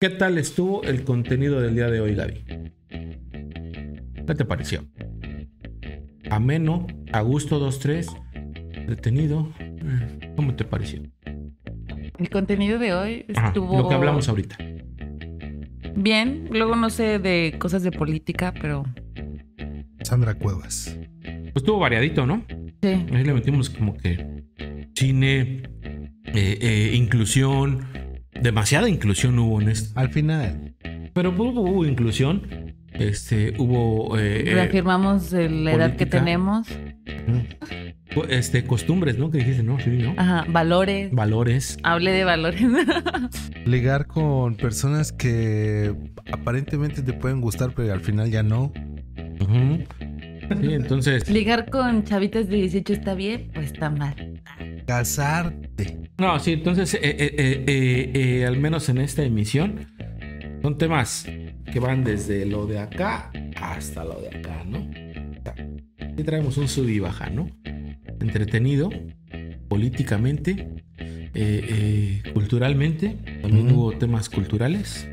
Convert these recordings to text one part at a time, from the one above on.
¿Qué tal estuvo el contenido del día de hoy, Gaby? ¿Qué te pareció? Ameno, a gusto 2-3, detenido. eh, ¿Cómo te pareció? El contenido de hoy Ajá, estuvo lo que hablamos ahorita. bien. Luego no sé de cosas de política, pero Sandra Cuevas. Pues estuvo variadito, ¿no? sí. Ahí le metimos como que cine, eh, eh, inclusión, demasiada inclusión hubo en esto. Al final. Pero hubo, hubo inclusión, este, hubo eh, eh, Reafirmamos eh, la edad que tenemos. este, costumbres, ¿no? Que dijiste, ¿no? Sí, ¿no? Ajá, valores. Valores. Hable de valores. Ligar con personas que aparentemente te pueden gustar, pero al final ya no. Ujú. Sí, entonces, Ligar con chavitas de 18 está bien, pues está mal. Casarte. no, sí, entonces, eh, eh, eh, al menos en esta emisión, son temas que van desde lo de acá hasta lo de acá, ¿no? Y traemos un sub y baja, ¿no? Entretenido, políticamente, culturalmente, también hubo temas culturales.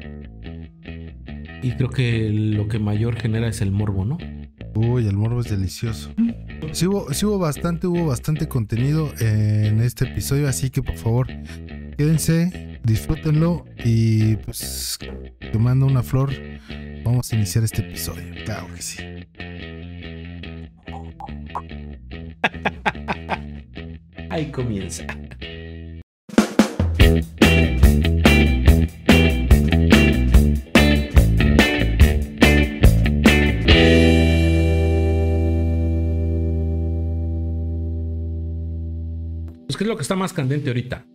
Y creo que lo que mayor genera es el morbo, ¿no? Uy, el morbo es delicioso. Sí hubo, hubo bastante, hubo bastante contenido en este episodio, así que por favor, quédense, disfrútenlo y pues tomando una flor, vamos a iniciar este episodio. Claro que sí. Ahí comienza. ¿Qué es lo que está más candente ahorita?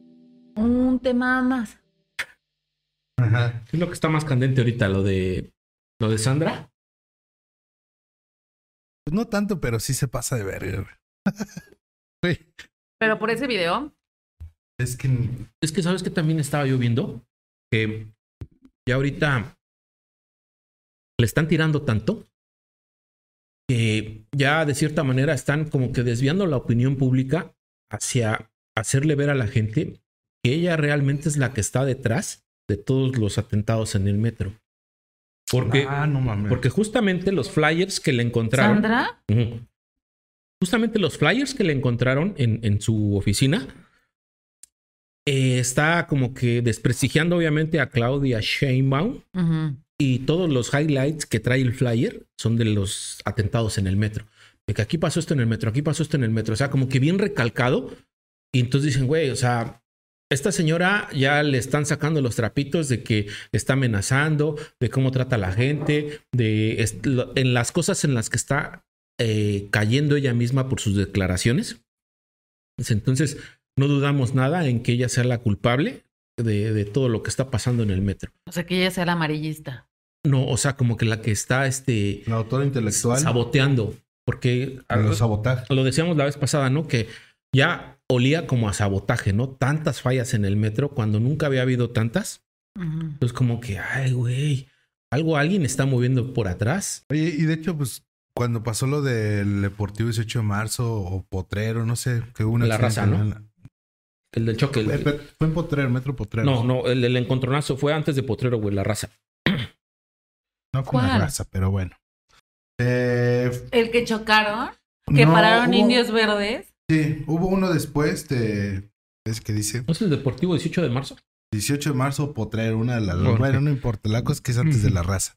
Un tema más. Ajá. ¿Qué es lo que está más candente ahorita? ¿Lo de, lo de Sandra? Pues no tanto, pero sí se pasa de verga. Pero por ese video, es que Es que, ¿sabes que también estaba yo viendo? Que ya ahorita le están tirando tanto que ya de cierta manera están como que desviando la opinión pública hacia hacerle ver a la gente que ella realmente es la que está detrás de todos los atentados en el metro. Porque, Ah, no mames. porque justamente los flyers que le encontraron. Sandra. Justamente los flyers que le encontraron en, en su oficina eh, está como que desprestigiando obviamente a Claudia Sheinbaum ujú, y todos los highlights que trae el flyer son de los atentados en el metro. De que aquí pasó esto en el metro, aquí pasó esto en el metro. O sea, como que bien recalcado. Y entonces dicen, güey, o sea, esta señora ya le están sacando los trapitos de que está amenazando, de cómo trata a la gente, de lo- en las cosas en las que está eh, cayendo ella misma por sus declaraciones. Entonces, no dudamos nada en que ella sea la culpable de, de todo lo que está pasando en el metro. o sea que ella sea la amarillista. No, o sea, como que la que está este, La autora intelectual. saboteando. Porque a los sabotajes. lo decíamos la vez pasada, ¿no? Que ya olía como a sabotaje, ¿no? Tantas fallas en el metro cuando nunca había habido tantas. Entonces, como que, ay, güey, algo alguien está moviendo por atrás. Oye, y de hecho, pues cuando pasó lo del Deportivo 18 de marzo o Potrero, no sé, que hubo una. La raza, ¿no? El del choque. el- Fue en Potrero, Metro Potrero. no, no, el, el encontronazo fue antes de Potrero, güey, la raza. No fue una ¿Cuál? raza, pero bueno. Eh, El que chocaron, que no, pararon hubo- indios verdes. Sí, hubo uno después de. Es que dice ¿No es el Deportivo 18 de marzo? 18 de marzo, Potrero, una de las. Ok. Bueno, no importa, la cosa es que es antes de la raza.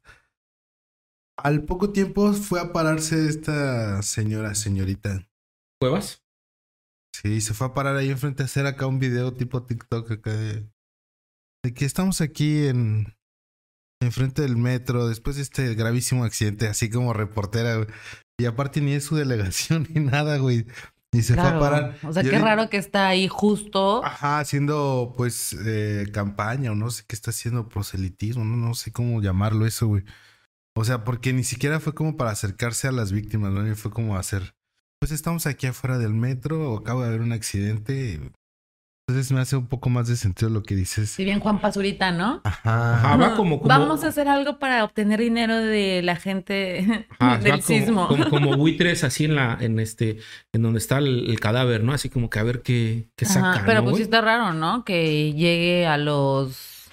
Al poco tiempo fue a pararse esta señora, señorita. ¿Cuevas? Sí, se fue a parar ahí enfrente a hacer acá un video tipo TikTok acá de, de que estamos aquí en enfrente del metro después de este gravísimo accidente, así como reportera, güey. Y aparte ni es su delegación ni nada, güey. Y se Claro. fue a parar. O sea, Y qué ahorita- raro que está ahí justo. Ajá, haciendo pues eh, campaña o no sé qué está haciendo, proselitismo, no, no sé cómo llamarlo eso, güey. O sea, porque ni siquiera fue como para acercarse a las víctimas, ¿no? Ni fue como hacer, pues estamos aquí afuera del metro, o acaba de haber un accidente. Entonces me hace un poco más de sentido lo que dices. Si bien Juan Pazurita, ¿no? Ajá. Ajá, va como, como- Vamos a hacer algo para obtener dinero de la gente Ajá, del como- sismo. Como, como buitres así en la, en este, en donde está el, el cadáver, ¿no? Así como que a ver qué, qué Ajá, sacan, pero ¿no, pues sí está raro, ¿no? Que llegue a los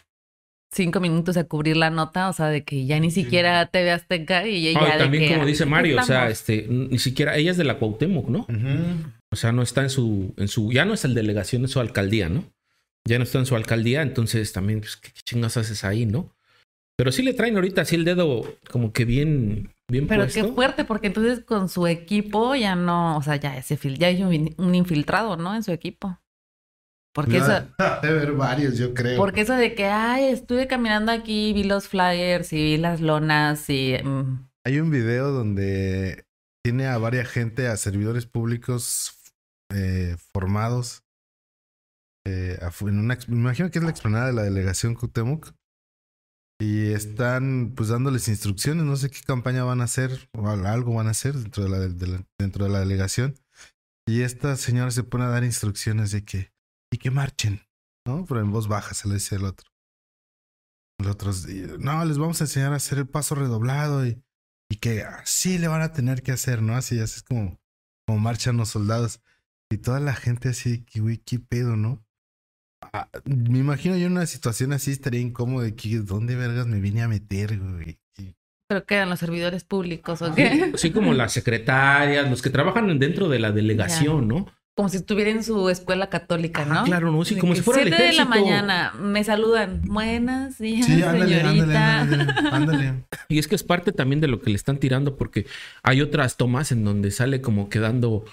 cinco minutos a cubrir la nota, o sea, de que ya ni siquiera te ve Azteca y ella Ah, y de también que, como dice "Aquí Mario, o sea, estamos". este, ni siquiera, ella es de la Cuauhtémoc, ¿no? O sea, no está en su, en su, ya no es el delegación, es su alcaldía, ¿no? Ya no está en su alcaldía, entonces también, pues, ¿qué, qué chingas haces ahí, no? Pero sí le traen ahorita así el dedo como que bien, bien Pero puesto. qué fuerte, porque entonces con su equipo ya no, o sea, ya ese fil- ya hay un, un infiltrado, ¿no? En su equipo. Porque eso, Debe haber varios, yo creo. porque eso de que, ay, estuve caminando aquí, vi los flyers y vi las lonas y mm, Hay un video donde tiene a varias gente, a servidores públicos eh, formados. eh, en una, me imagino que es la explanada de la delegación Cuauhtémoc. Y están pues dándoles instrucciones, no sé qué campaña van a hacer, o al- algo van a hacer dentro de la, de la- dentro de la delegación. Y esta señora se pone a dar instrucciones de que, y que marchen, ¿no? Pero en voz baja se le dice el otro. El otro, no, les vamos a enseñar a hacer el paso redoblado y, y que así le van a tener que hacer, ¿no? Así, así es como, como marchan los soldados. Y toda la gente así, que, güey, qué pedo, ¿no? Ah, me imagino yo en una situación así estaría incómodo de que, ¿dónde vergas me vine a meter, güey? Y- creo que eran los servidores públicos o qué. Así como las secretarias, los que trabajan dentro de la delegación, ¿no? Como si estuviera en su escuela católica, ¿no? Ah, claro, ¿no? Sí, como si fuera el siete de la ejército. mañana me saludan. Buenos días, Sí, ándale, ándale, señorita. ándale, ándale. Y es que es parte también de lo que le están tirando, porque hay otras tomas en donde sale como que dando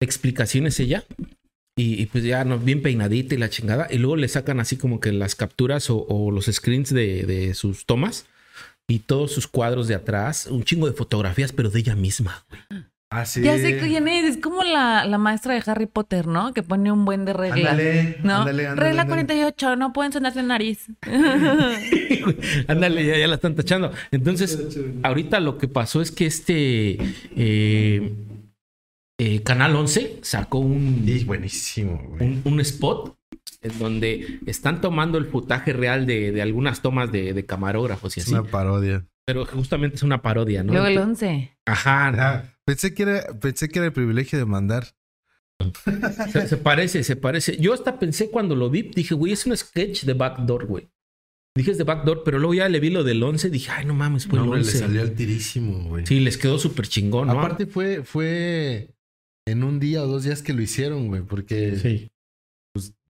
explicaciones ella. Y, y pues ya no, bien peinadita y la chingada. Y luego le sacan así como que las capturas o, o los screens de, de sus tomas y todos sus cuadros de atrás. Un chingo de fotografías, pero de ella misma. Así. Ya sé quién es, es como la, la maestra de Harry Potter, ¿no? Que pone un buen de reglas. Ándale, ¿No? ándale, ándale, Regla ándale. 48, no pueden sonarse en nariz. Ándale, ya, ya la están tachando. Entonces, ahorita lo que pasó es que este eh, eh, Canal 11 sacó un, Sí, buenísimo, güey. un, un spot en donde están tomando el footaje real de, de algunas tomas de, de camarógrafos y Es así. una parodia. Pero justamente es una parodia, ¿no? Luego el Entonces- 11. Ajá. Ah, pensé que era, pensé que era el privilegio de mandar. Se, se parece, se parece. Yo hasta pensé cuando lo vi, dije, güey, es un sketch de Backdoor, güey. Dije es de Backdoor, pero luego ya le vi lo del 11, dije, ay, no mames, fue No, el hombre, le 11. salió altísimo, güey. Sí, les quedó súper chingón, ¿no? Aparte fue, fue en un día o dos días que lo hicieron, güey, porque Sí.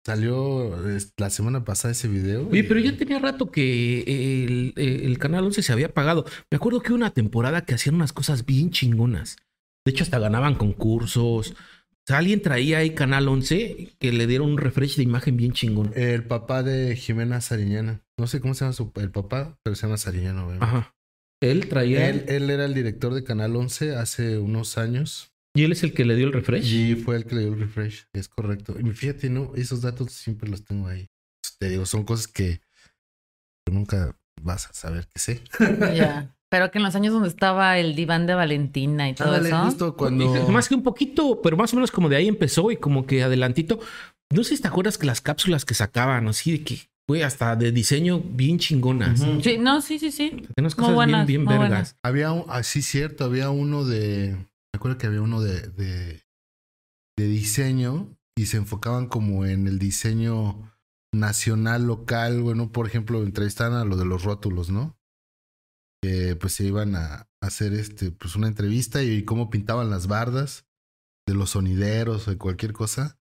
salió la semana pasada ese video. Oye, y- pero ya tenía rato que el, el Canal 11 se había apagado. Me acuerdo que hubo una temporada que hacían unas cosas bien chingonas. De hecho, hasta ganaban concursos. O sea, alguien traía ahí Canal 11 que le dieron un refresh de imagen bien chingón. El papá de Jimena Sariñana. No sé cómo se llama su, el papá, pero se llama Sariñana, güey. Ajá. Él traía. Él, él era el director de Canal 11 hace unos años. Y él es el que le dio el refresh. Y fue el que le dio el refresh. Es correcto. Y fíjate, no, esos datos siempre los tengo ahí. Te digo, son cosas que nunca vas a saber que sé. Ya. Pero que en los años donde estaba el diván de Valentina y todo Ándale, eso. justo cuando. Más que un poquito, pero más o menos como de ahí empezó y como que adelantito. No sé si te acuerdas que las cápsulas que sacaban, así de que, güey, hasta de diseño bien chingonas. Sí, no, sí, sí, sí. Unas Muy cosas buenas, bien, muy bien buenas. vergas. Había así cierto, había uno de. Me acuerdo que había uno de, de, diseño y se enfocaban como en el diseño nacional, local. Bueno, por ejemplo, entrevistaban a lo de los rótulos, ¿no? Que pues se iban a hacer este, pues una entrevista y cómo pintaban las bardas de los sonideros o de cualquier cosa.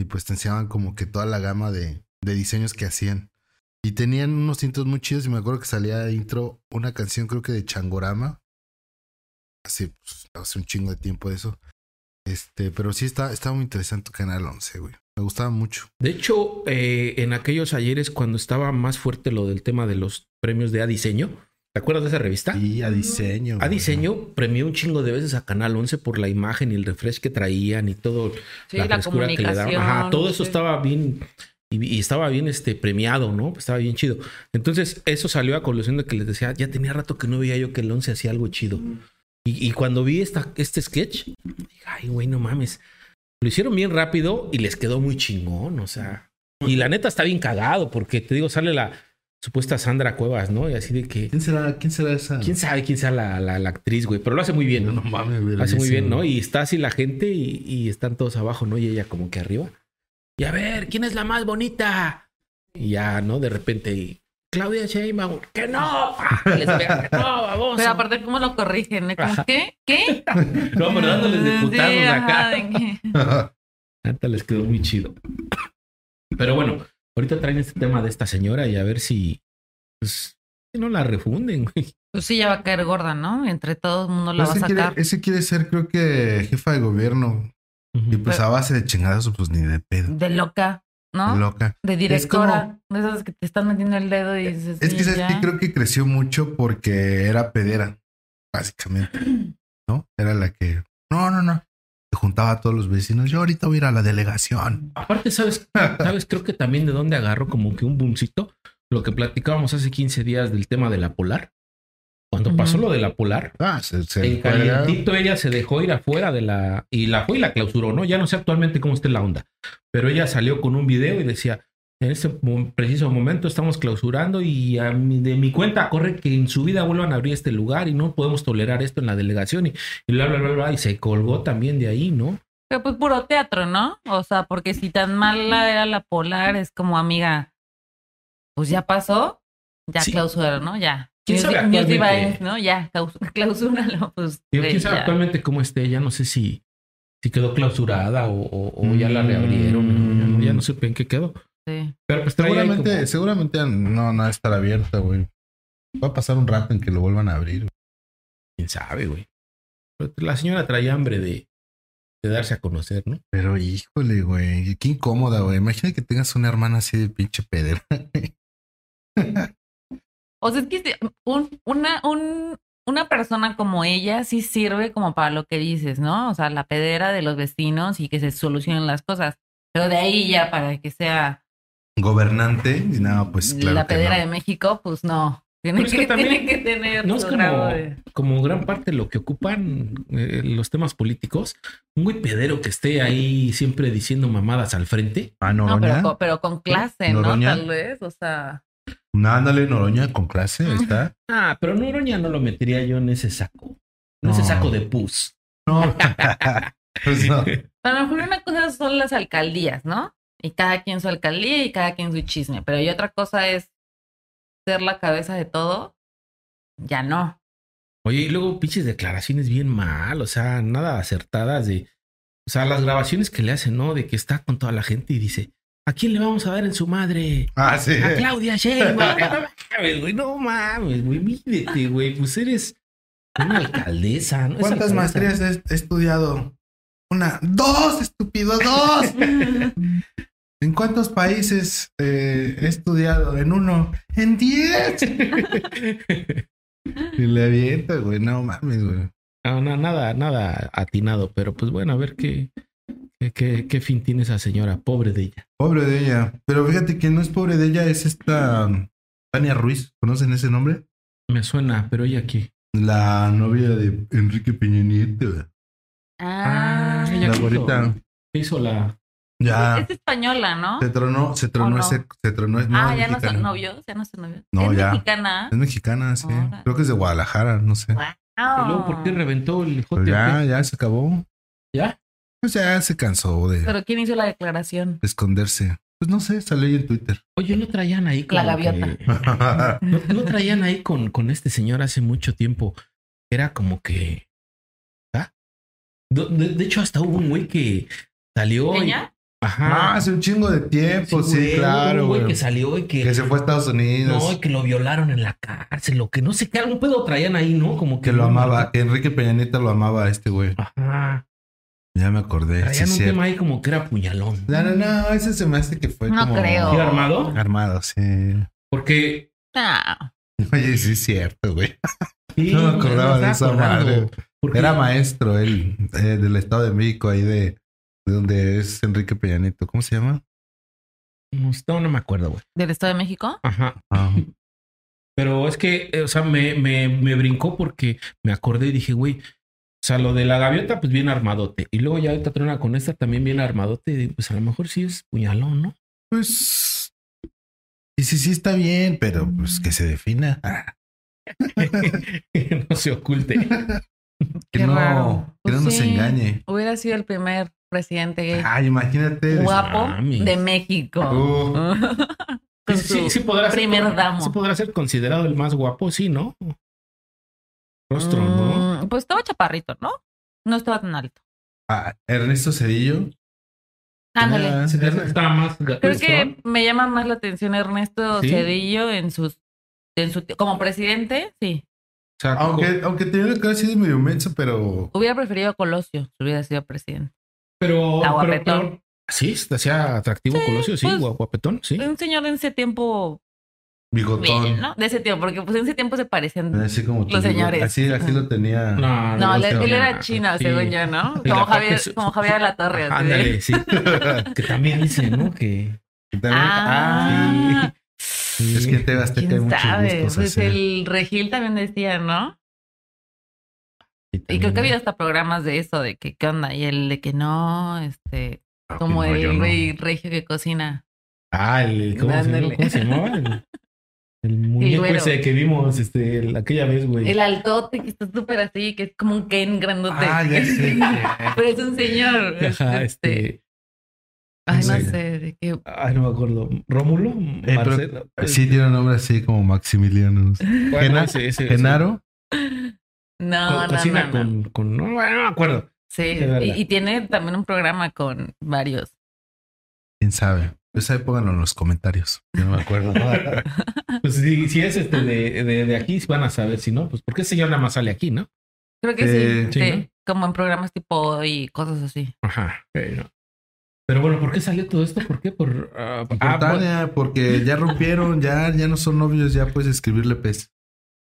Y pues te enseñaban como que toda la gama de, de diseños que hacían. Y tenían unos intros muy chidos y me acuerdo que salía de intro una canción creo que de Changorama. Hace, pues, hace un chingo de tiempo de eso. Este, pero sí está, estaba muy interesante Canal 11, güey. Me gustaba mucho. De hecho, eh, en aquellos ayeres, cuando estaba más fuerte lo del tema de los premios de A Diseño, ¿te acuerdas de esa revista? Y a diseño. A. Diseño premió un chingo de veces a Canal 11 por la imagen y el refresh que traían y todo Sí, la la, frescura que le daban. Ajá, todo eso sí. estaba bien y, y estaba bien este premiado, ¿no? Estaba bien chido. Entonces, eso salió a colación de que les decía, ya tenía rato que no veía yo que el 11 hacía algo chido. Y, y cuando vi esta, este sketch, dije, ay, güey, no mames. Lo hicieron bien rápido y les quedó muy chingón, o sea. Y la neta está bien cagado porque te digo, sale la supuesta Sandra Cuevas, ¿no? Y así de que, ¿Quién será, quién será esa? quién sabe quién sea la, la- la actriz, güey, pero lo hace muy bien, No, ¿no? mames, güey. Hace muy bien. ¿no? Y está así la gente y, y están todos abajo, ¿no? Y ella como que arriba. Y a ver, ¿quién es la más bonita? Y ya, ¿no? De repente, y Claudia Sheinbaum, que no, les pega, que no, vamos. Pero aparte, ¿cómo lo corrigen? ¿eh? ¿Cómo, ¿Qué? ¿Qué? No, pero dándoles de putados Sí, ajá, acá. Neta, les quedó muy chido. Pero bueno, ahorita traen este tema de esta señora y a ver si, pues, si no la refunden, güey. Pues sí, ya va a caer gorda, ¿no? Entre todo el mundo la va a ese, quiere, sacar. ese quiere ser, creo que, jefa de gobierno. Y pues a base de chingadas, pues ni de pedo. De loca, ¿no? Loca. De directora. De esas que te están metiendo el dedo y dices. Es que, ¿sabes ya. qué? creo que creció mucho porque era pedera, básicamente. ¿No? Era la que. No, no, no. Se juntaba a todos los vecinos. Yo ahorita voy a ir a la delegación. Aparte, ¿sabes? ¿Sabes? Creo que también de dónde agarro como que un boomcito. Lo que platicábamos hace 15 días del tema de la polar. Cuando pasó lo de la polar, Ah, se, se en calientito ella se dejó ir afuera de la... Y la fue y la clausuró, ¿no? Ya no sé actualmente cómo está la onda. Pero ella salió con un video y decía, en este preciso momento estamos clausurando y a mi- de mi cuenta corre que en su vida vuelvan a abrir este lugar y no podemos tolerar esto en la delegación y, y bla, bla, bla, bla. Y se colgó también de ahí, ¿no? Pero pues puro teatro, ¿no? O sea, porque si tan mala era la polar, es como amiga, pues ya pasó, ya Sí. clausura, ¿no? Ya. ¿Quién sabe actualmente? ¿no? Ya, claus- clausúralo, pues. Digo, güey, quién sabe ya. actualmente cómo esté, ya no sé si, si quedó clausurada o, o- o ya la reabrieron, Mm. ya, no- no supe en qué quedó. Sí. Pero pues Seguramente, como- seguramente no, no va a estar abierta, güey. Va a pasar un rato en que lo vuelvan a abrir. quién sabe, güey. Pero La señora traía hambre de, de darse a conocer, ¿no? Pero híjole, güey. Qué incómoda, güey. Imagina que tengas una hermana así de pinche pedera. O sea, es que un, una, un, una persona como ella sí sirve como para lo que dices, ¿no? O sea, la pedera de los vecinos y que se solucionen las cosas. Pero de ahí ya para que sea Gobernante. Y nada, pues claro. la que pedera no. de México, pues no. Tiene, que, que también tiene que tener No es su como, grado de... como gran parte de lo que ocupan eh, los temas políticos. Un güey pedero que esté ahí siempre diciendo mamadas al frente. Ah, No, pero, con- pero con clase, ¿no? Tal vez, o sea... No, ándale, Noroña con clase. ahí Está. Ah, pero Noroña no lo metería yo en ese saco. En ese saco de pus. No. Pues no. A lo mejor una cosa son las alcaldías, ¿no? Y cada quien su alcaldía y cada quien su chisme. Pero y otra cosa es ser la cabeza de todo. Ya no. Oye, y luego pinches declaraciones bien mal, o sea, nada acertadas de. O sea, las grabaciones que le hacen, ¿no? De que está con toda la gente y dice, ¿a quién le vamos a dar en su madre? Ah, sí. A Claudia Sheinbaum. No mames, güey, no mames, güey, mídete, güey. Pues eres una alcaldesa, ¿no? ¿Cuántas alcaldesa. maestrías he, he estudiado? Una, dos, estúpido, dos. ¿En cuántos países eh, he estudiado? En uno, en diez. Y le avienta, güey, no mames, güey. No, no, nada, nada atinado, pero pues bueno, a ver qué, qué, fin tiene esa señora, pobre de ella. Pobre de ella. Pero fíjate que no es pobre de ella, es esta Tania Ruiz. ¿Conocen ese nombre? Me suena, pero ella aquí. La novia de Enrique Peña Nieto. Ah, ella La hizo- gorrita. hizo la. Ya. es española, ¿no? Se tronó, se tronó ¿O no? ese, se tronó no, ah, es ya no son novios, ya no son novios. No, es ya. mexicana. Es mexicana, sí. Creo que es de Guadalajara, no sé. Wow. Y luego, ¿por qué reventó el Pues jote? o ya, ya se acabó. ¿Ya? Pues ya se cansó de, Pero ¿quién hizo la declaración? de esconderse. Pues no sé, salió ahí en Twitter. Oye, ¿no traían ahí como La gaviota. que- ¿No, no traían ahí con, con este señor hace mucho tiempo? Era como que... ¿Ah? De, de- de hecho, hasta hubo un güey que salió... y- ¿Ella? Ah, Ajá. hace un chingo de tiempo, sí, güey, hubo claro, Un güey güey. que salió y que... Que se fue a Estados Unidos. No, y que lo violaron en la cárcel, o que no sé qué, algún pedo traían ahí, ¿no? Como que que lo amaba. Que Enrique Peña Nieto lo amaba a este güey. Ajá. Ya me acordé. Sí, Traían es un cierto. tema ahí como que era puñalón. No, no, no. Ese se me hace que fue No como... creo. ¿Sí, armado? Armado, sí. Porque... Ah, Oye, sí es cierto, güey. sí, No me acordaba de esa madre. Era maestro él, eh, del Estado de México, ahí de, de donde es Enrique Peña Nieto. ¿Cómo se llama? No, no, no me acuerdo, güey. ¿Del Estado de México? Ajá. Ah, Pero es que, o sea, me, me, me brincó porque me acordé y dije, güey, o sea, lo de la gaviota, pues bien armadote. Y luego ya ahorita trona con esta también bien armadote. Y digo, pues a lo mejor sí es puñalón, ¿no? pues. Y sí, sí está bien, pero pues que se defina. Que no se oculte. que no, raro. que no Pues nos sí. engañe. Hubiera sido el primer presidente gay Ay, imagínate. guapo de México. Uh. con Sí, sí, su sí podrá ser, primer con- damo. sí podrá ser considerado el más guapo, sí, ¿no? Rostro, ¿no? Pues estaba chaparrito, ¿no? No estaba tan alto. Ah, Ernesto Cedillo. Ándale. Ah, Estaba más. Creo que me llama más la atención Ernesto ¿Sí? Cedillo en sus, en su, como presidente, sí. O sea, Aunque, aunque tenía la cara así de medio menso, pero. Hubiera preferido a Colosio si hubiera sido presidente. pero, Está pero, guapetón. pero- sí, hacía atractivo Colosio, sí, pues, gua- guapetón, sí. Un señor en ese tiempo, Bigotón. bien, ¿no? De ese tiempo, porque pues en ese tiempo se parecían. Así como tu Los señores. Así, así lo tenía. No, No, él, sé, él era no, chino, sí. según yo, ¿no? Como Javier, su- como Javier de la Torre. De- Ándale, sí. que también dice, ¿no? Que. También- Ah, sí. Es que TV Azteca hay ¿Quién muchos sabe? gustos Pues el Regil también decía, ¿no? Y creo que ha habido hasta programas de eso, de que qué onda, y el de que no, este, como No, el no. güey regio que cocina. Ah, el. ¿Cómo, se? ¿Cómo se llamaba? El, el muñeco güero. ese que vimos este, el- aquella vez, güey. El altote que está súper así, que es como un Ken grandote. Ah, ya sé. Pero es un señor. Ajá, este, este. Ay, no sí. sé, de qué. Ay, no me acuerdo. ¿Rómulo? Eh, pero- Marcelo. Sí, tiene un nombre así como Maximiliano. Bueno, Gena- ese- ese- ese. Genaro. No, Co- no, cocina no, no. con. con no, no me acuerdo. Sí, y, y tiene también un programa con varios. ¿Quién sabe? Pues ahí pónganlo en los comentarios. Yo no me acuerdo. Pues si, si es este de, de, de aquí, van a saber. Si no, pues porque ese señor nada más sale aquí, ¿no? Creo que Eh, sí, sí, sí, ¿no? como en programas tipo y cosas así. Ajá. Pero, pero bueno, ¿por qué salió todo esto? ¿Por qué? Por. ah, Por ah, Tania, porque ya rompieron, ya, ya no son novios, ya puedes escribirle pez.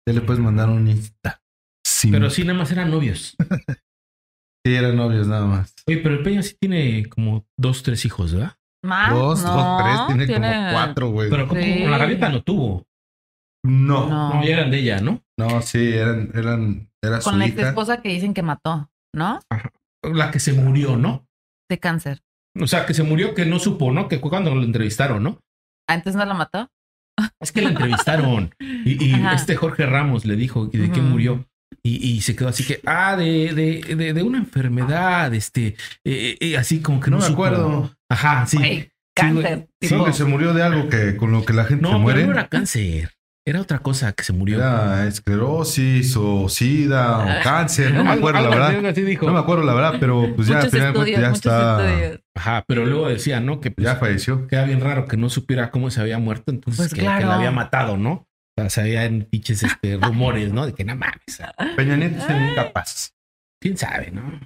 Ya le puedes mandar un Insta. Sí, pero sí, nada más eran novios. sí eran novios nada más. Oye, pero el Peña sí tiene como dos, tres hijos, ¿verdad? Más, dos, no, dos, tres, tiene, como cuatro, güey. Pero ¿cómo? Sí. la gaviota no tuvo. No, no, No. No, eran de ella, ¿no? sí, eran, eran, era su Con la ex hija. esposa que dicen que mató, ¿no? La que se murió, ¿no? De cáncer. O sea, que se murió, que no supo, ¿no? Que fue cuando lo entrevistaron, ¿no? ¿Antes no la mató? Es que la entrevistaron y, y Ajá. este Jorge Ramos le dijo de qué murió. Y, y se quedó así que, ah, de, de, de, de una enfermedad, este, eh, eh, así como que no, No me supo. acuerdo. Ajá, sí. Güey, cáncer. Sí, tipo- que se murió de algo que con lo que la gente se No, muere. pero no era cáncer. Era otra cosa que se murió. Era esclerosis o sida o cáncer, no me acuerdo la verdad. algo así dijo. No me acuerdo la verdad, pero pues ya al final estudios, ya está, estudios. Ajá, pero luego decía, ¿no? Que pues, ya falleció. queda bien raro que no supiera cómo se había muerto, entonces Pues que, claro. que la había matado, ¿no? O sea, se habían pinches este, rumores, ¿no? De que no mames. Peña Nieto es incapaz. ¿Quién sabe, no?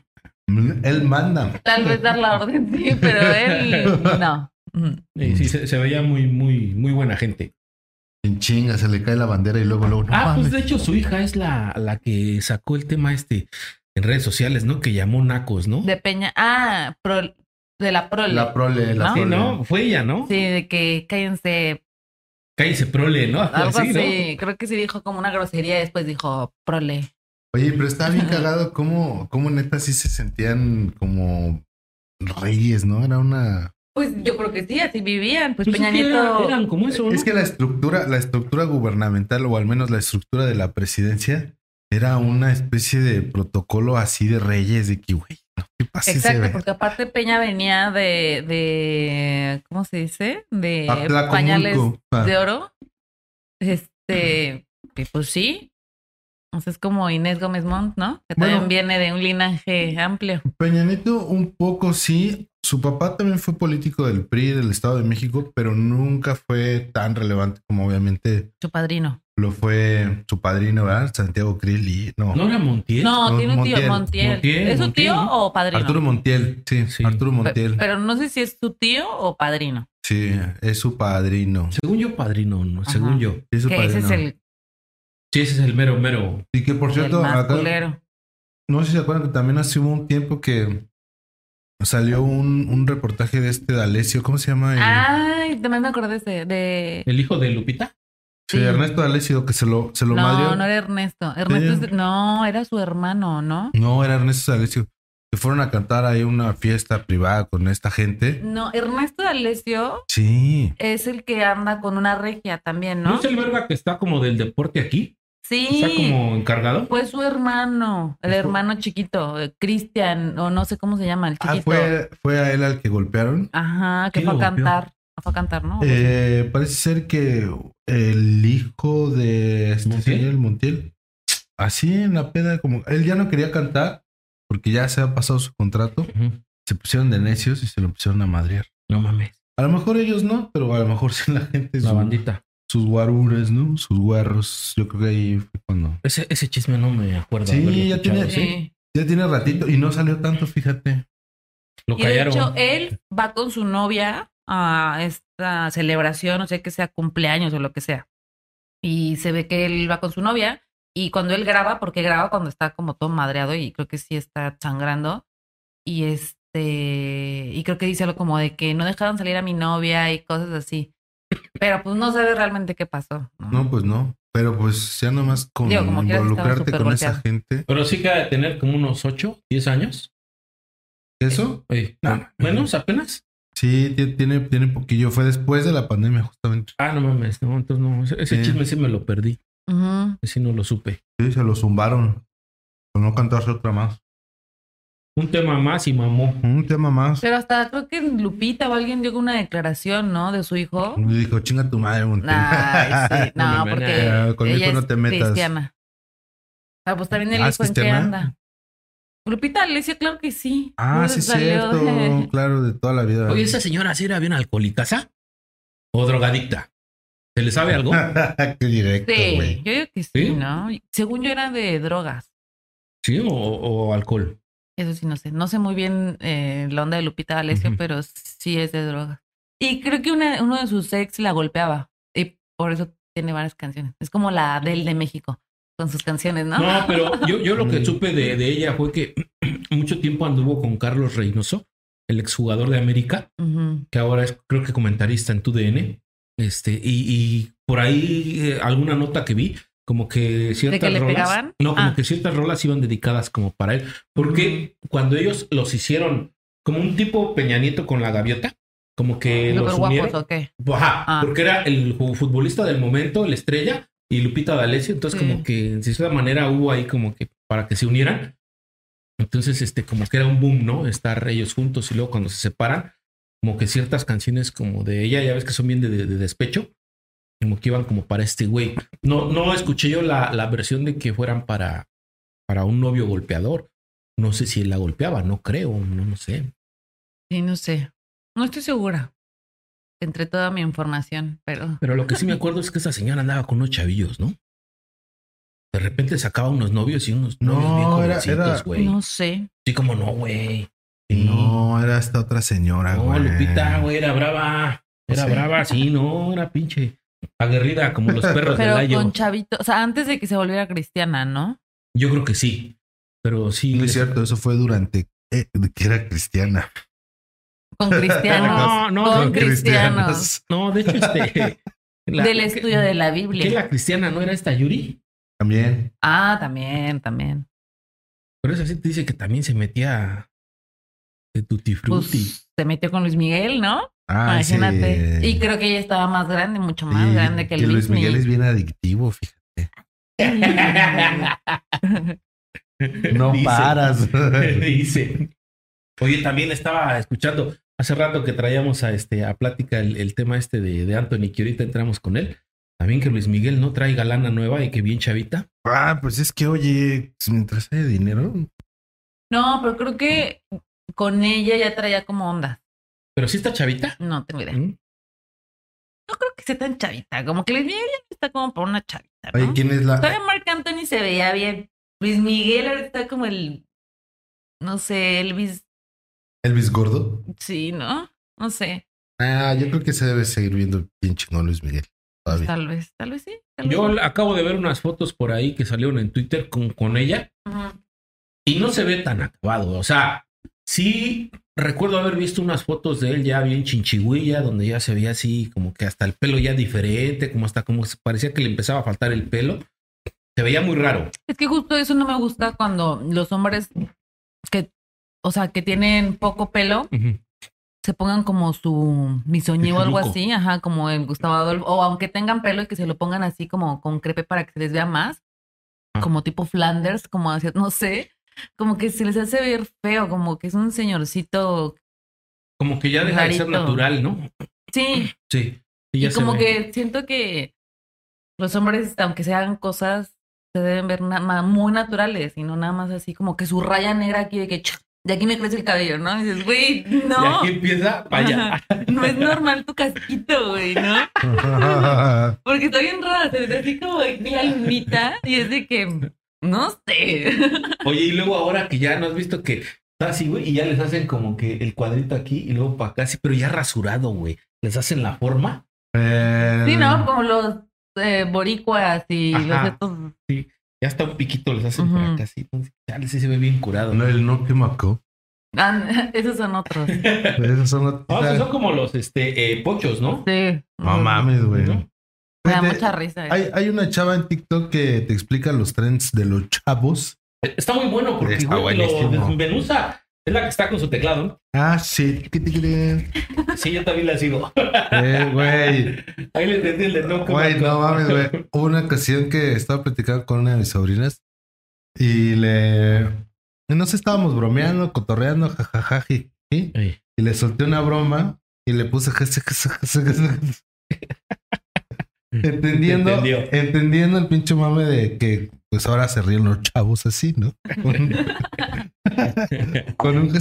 Él manda. Tal vez dar la orden, sí, pero él no. Sí, sí, se, se veía muy, muy, muy buena gente. En chinga, se le cae la bandera y luego, luego, no ah, pues de hecho su hija es la, la que sacó el tema este en redes sociales, ¿no? Que llamó Nacos, ¿no? De Peña. Ah, pro- de la prole. La prole, la ¿No? Sí, prole. ¿no? Fue ella, ¿no? Sí, de que cállense. Cállese prole, ¿no? Algo Así, así. ¿no? Creo que sí dijo como una grosería y después dijo prole. Oye, pero está bien cagado cómo, cómo neta sí se sentían como reyes, ¿no? Era una... Pues yo creo que sí, así vivían. Pues, Pues Peña es que Nieto. era- eran como eso, ¿no? Es que la estructura, la estructura gubernamental, o al menos la estructura de la presidencia, era una especie de protocolo así de reyes, de que, güey, no te pases Exacto, porque aparte Peña venía de, de ¿cómo se dice? De Atlacomulco. pañales Ah. de oro. Este, pues sí. Entonces es como Inés Gómez Montt, ¿no? Que Bueno. también viene de un linaje amplio. Peña Nieto, un poco sí. Su papá también fue político del PRI del Estado de México, pero nunca fue tan relevante como obviamente Su padrino. lo fue su padrino, ¿verdad? Santiago Krill y no. ¿No era Montiel? No, no, tiene un tío, Montiel. Montiel. Montiel, ¿Es su Montiel, tío ¿no? o padrino? Arturo Montiel, sí, Sí. Arturo Montiel. Pero no sé si es su tío o padrino. sí, es su padrino. Según yo, padrino, ¿no? Ajá. Según yo. Es su Que ese padrino. es el, Sí, ese es el mero, mero. Y que por cierto, acá, no sé si se acuerdan que también hace un tiempo que salió un, un reportaje de este D'Alessio, ¿cómo se llama? El- Ay, también me acordé de ese, de... El hijo de Lupita. sí, sí. Ernesto D'Alessio que se lo, se lo No, madrió. no era Ernesto. Ernesto Sí. es- no, era su hermano, ¿no? No, era Ernesto D'Alessio. Que fueron a cantar ahí una fiesta privada con esta gente. No, Ernesto D'Alessio Sí. es el que anda con una regia también, ¿No, ¿no? es el verga que está como del deporte aquí? Sí. Está como encargado. Fue su hermano, el Fue- hermano chiquito, eh, Cristian, o no sé cómo se llama, el Ah, chiquito. fue, fue a él al que golpearon. Ajá, que ¿Quién fue a lo golpeó? cantar. Fue a cantar, ¿no? Eh, parece ser que el hijo de este ¿Montiel? señor Montiel, así en la peda, como él ya no quería cantar porque ya se ha pasado su contrato, se pusieron de necios y se lo pusieron a madrear. No mames. A lo mejor ellos no, pero a lo mejor sí la gente, La su- bandita. Sus guarures, ¿no? Sus guarros. Yo creo que ahí fue cuando. Ese, ese chisme no me acuerdo. Sí, ya tiene- ¿sí? Ya tiene ratito y no salió tanto, fíjate. Lo Y de callaron. hecho, él va con su novia a esta celebración, no sé que sea cumpleaños o lo que sea. Y se ve que él va con su novia y cuando él graba, porque graba cuando está como todo madreado y creo que sí está sangrando. Y este, y creo que dice algo como de que no dejaron salir a mi novia y cosas así. Pero pues no sabe realmente qué pasó. ¿no? No, pues no. Pero pues ya nomás con Digo, como involucrarte con esa gente. Pero sí que ha de tener como unos 8, 10 años. ¿Eso? No. menos apenas. Sí, ti- tiene, tiene poquillo. Fue después de la pandemia, justamente. Ah, no mames. No, entonces no. Ese, ese Sí. chisme sí me lo perdí. Ese sí no lo supe. Sí, se lo zumbaron. Por no cantarse otra más. Un tema más y mamó. Un tema más. Pero hasta creo que Lupita o alguien dio una declaración, ¿no? De su hijo. Y dijo, chinga tu madre, Montiel. Ay, sí. No, No, no, porque no, con mi ella hijo no te metas. cristiana. Ah, pues también el Ah, hijo ¿es en qué anda. Lupita le decía, claro que sí. Ah, No sí, cierto. de- Claro, de toda la vida. Oye, ¿esa señora sí era bien alcohólica o drogadicta? ¿Se le sabe algo? Qué directo, Sí, güey. yo digo que sí, ¿Sí? ¿no? Según yo era de drogas. ¿Sí? ¿O, o alcohol? Eso sí, no sé. No sé muy bien eh, la onda de Lupita D'Alessio, Ujú. pero sí es de drogas. Y creo que una, uno de sus ex la golpeaba. Y por eso tiene varias canciones. Es como la del de México, con sus canciones, ¿no? No, pero yo, yo lo que supe de, de ella fue que mucho tiempo anduvo con Carlos Reynoso, el exjugador de América, Ujú. que ahora es creo que comentarista en TUDN. Este, y, y por ahí eh, alguna nota que vi, como que ciertas que le rolas. pegaban? No, como Ah. que ciertas rolas iban dedicadas como para él. Porque cuando ellos los hicieron como un tipo Peña Nieto con la gaviota, como que ¿Súper los guapos unieron. o qué? Ajá, Ah. porque era el futbolista del momento, la estrella, y Lupita D'Alessio. Entonces, Sí. como que de cierta manera hubo ahí como que para que se unieran. Entonces, este, como que era un boom, ¿no? Estar ellos juntos y luego cuando se separan, como que ciertas canciones como de ella, ya ves que son bien de, de- de despecho, como que iban como para este güey. No, no escuché yo la, la versión de que fueran para, para un novio golpeador. No sé si él la golpeaba, no creo, no, no sé. Sí, no sé. No estoy segura. Entre toda mi información, pero. Pero lo que sí me acuerdo es que esa señora andaba con unos chavillos, ¿no? De repente sacaba unos novios y unos No, novios bien era- jovencitos, era- güey. No sé. Sí, como no, güey. Sí. No, era esta otra señora, No, güey. Lupita, güey, era brava. Era ¿Sí? brava, sí, no, era pinche aguerrida como los perros del Pero ayo. con Chavito, o sea, antes de que se volviera cristiana, ¿no? Yo creo que sí. Pero sí. No es cierto, eso fue durante eh, que era cristiana. Con cristianos. No, no, con no, cristianos. No, de hecho, este. la- Del estudio de la ¿Qué Biblia. la cristiana no era esta Yuri? También. Ah, también, también. Pero esa sí te dice que también se metía de tutti frutti. Pues se metió con Luis Miguel, ¿no? Ah, Imagínate. sí. Y creo que ella estaba más grande, mucho más Sí, grande que el Luis Miguel es bien adictivo, fíjate. No Dice. paras. Dice. Oye, también estaba escuchando hace rato que traíamos a este a plática el, el tema este de, de Anthony, que ahorita entramos con él. También que Luis Miguel no trae galana nueva y que bien chavita. Ah, pues es que, oye, pues, mientras haya dinero. No, pero creo que con ella ya traía como onda. Pero sí está chavita. No tengo idea. ¿Mm? No creo que sea tan chavita. Como que Luis Miguel está como para una chavita, ¿no? Oye, ¿quién es la? Todavía Marc Anthony se veía bien. Luis Miguel ahora está como el. No sé, Elvis. Elvis Gordo. Sí, ¿no? No sé. Ah, yo creo que se debe seguir viendo bien chingón Luis Miguel. Todavía. Tal vez, tal vez sí. tal vez Yo acabo de ver unas fotos por ahí que salieron en Twitter con, con ella y no se ve tan acabado. O sea, sí recuerdo haber visto unas fotos de él ya bien chinchigüilla, donde ya se veía así como que hasta el pelo ya diferente, como hasta como parecía que le empezaba a faltar el pelo. Se veía muy raro. Es que justo eso no me gusta cuando los hombres que, o sea, que tienen poco pelo, se pongan como su misoñé o algo así, ajá, como el Gustavo Adolfo, o aunque tengan pelo y que se lo pongan así como con crepe para que se les vea más, Ah. como tipo Flanders, como así, no sé, como que se les hace ver feo, como que es un señorcito, Como que ya deja de ser natural, ¿no? Sí, Sí. y, ya se como ve. que siento que los hombres, aunque se hagan cosas, se deben ver na- muy naturales y no nada más así como que su raya negra aquí de que de aquí me crece el cabello, ¿no? Y dices, güey, Y no, aquí empieza para allá. No es normal tu casquito, güey, ¿no? Porque está bien rara, se ve así como la lunita y es de que, no sé. Oye, y luego ahora que ya no has visto que está así, güey, y ya les hacen como que el cuadrito aquí y luego para acá, sí, pero ya rasurado, güey. Les hacen la forma. Eh, Sí, ¿no? Como los eh, boricuas y Ajá. los estos. Ya hasta un piquito les hacen por Ujú. acá, así. Entonces, chale, sí se ve bien curado. No, el no que macó. Ah, esos son otros. Esos son los- No, esos son como los este, eh, pochos, ¿no? Sí. No mames, güey. ¿No? Me da mucha risa. Hay, hay una chava en TikTok que te explica los trends de los chavos. Está muy bueno porque Está güey, lo desmenuza. Es la que está con su teclado, ¿no? Ah, sí. Sí, yo también la sigo. Eh, güey. Ahí le entendí el de no. Güey, no mames, güey. Hubo una ocasión que estaba platicando con una de mis sobrinas y le. No sé, estábamos bromeando, cotorreando, jajaja, ji, ji, Ey. y le solté una broma y le puse. Entendiendo, entendiendo el pinche mame de que pues ahora se ríen los chavos así, ¿no? Con, con un.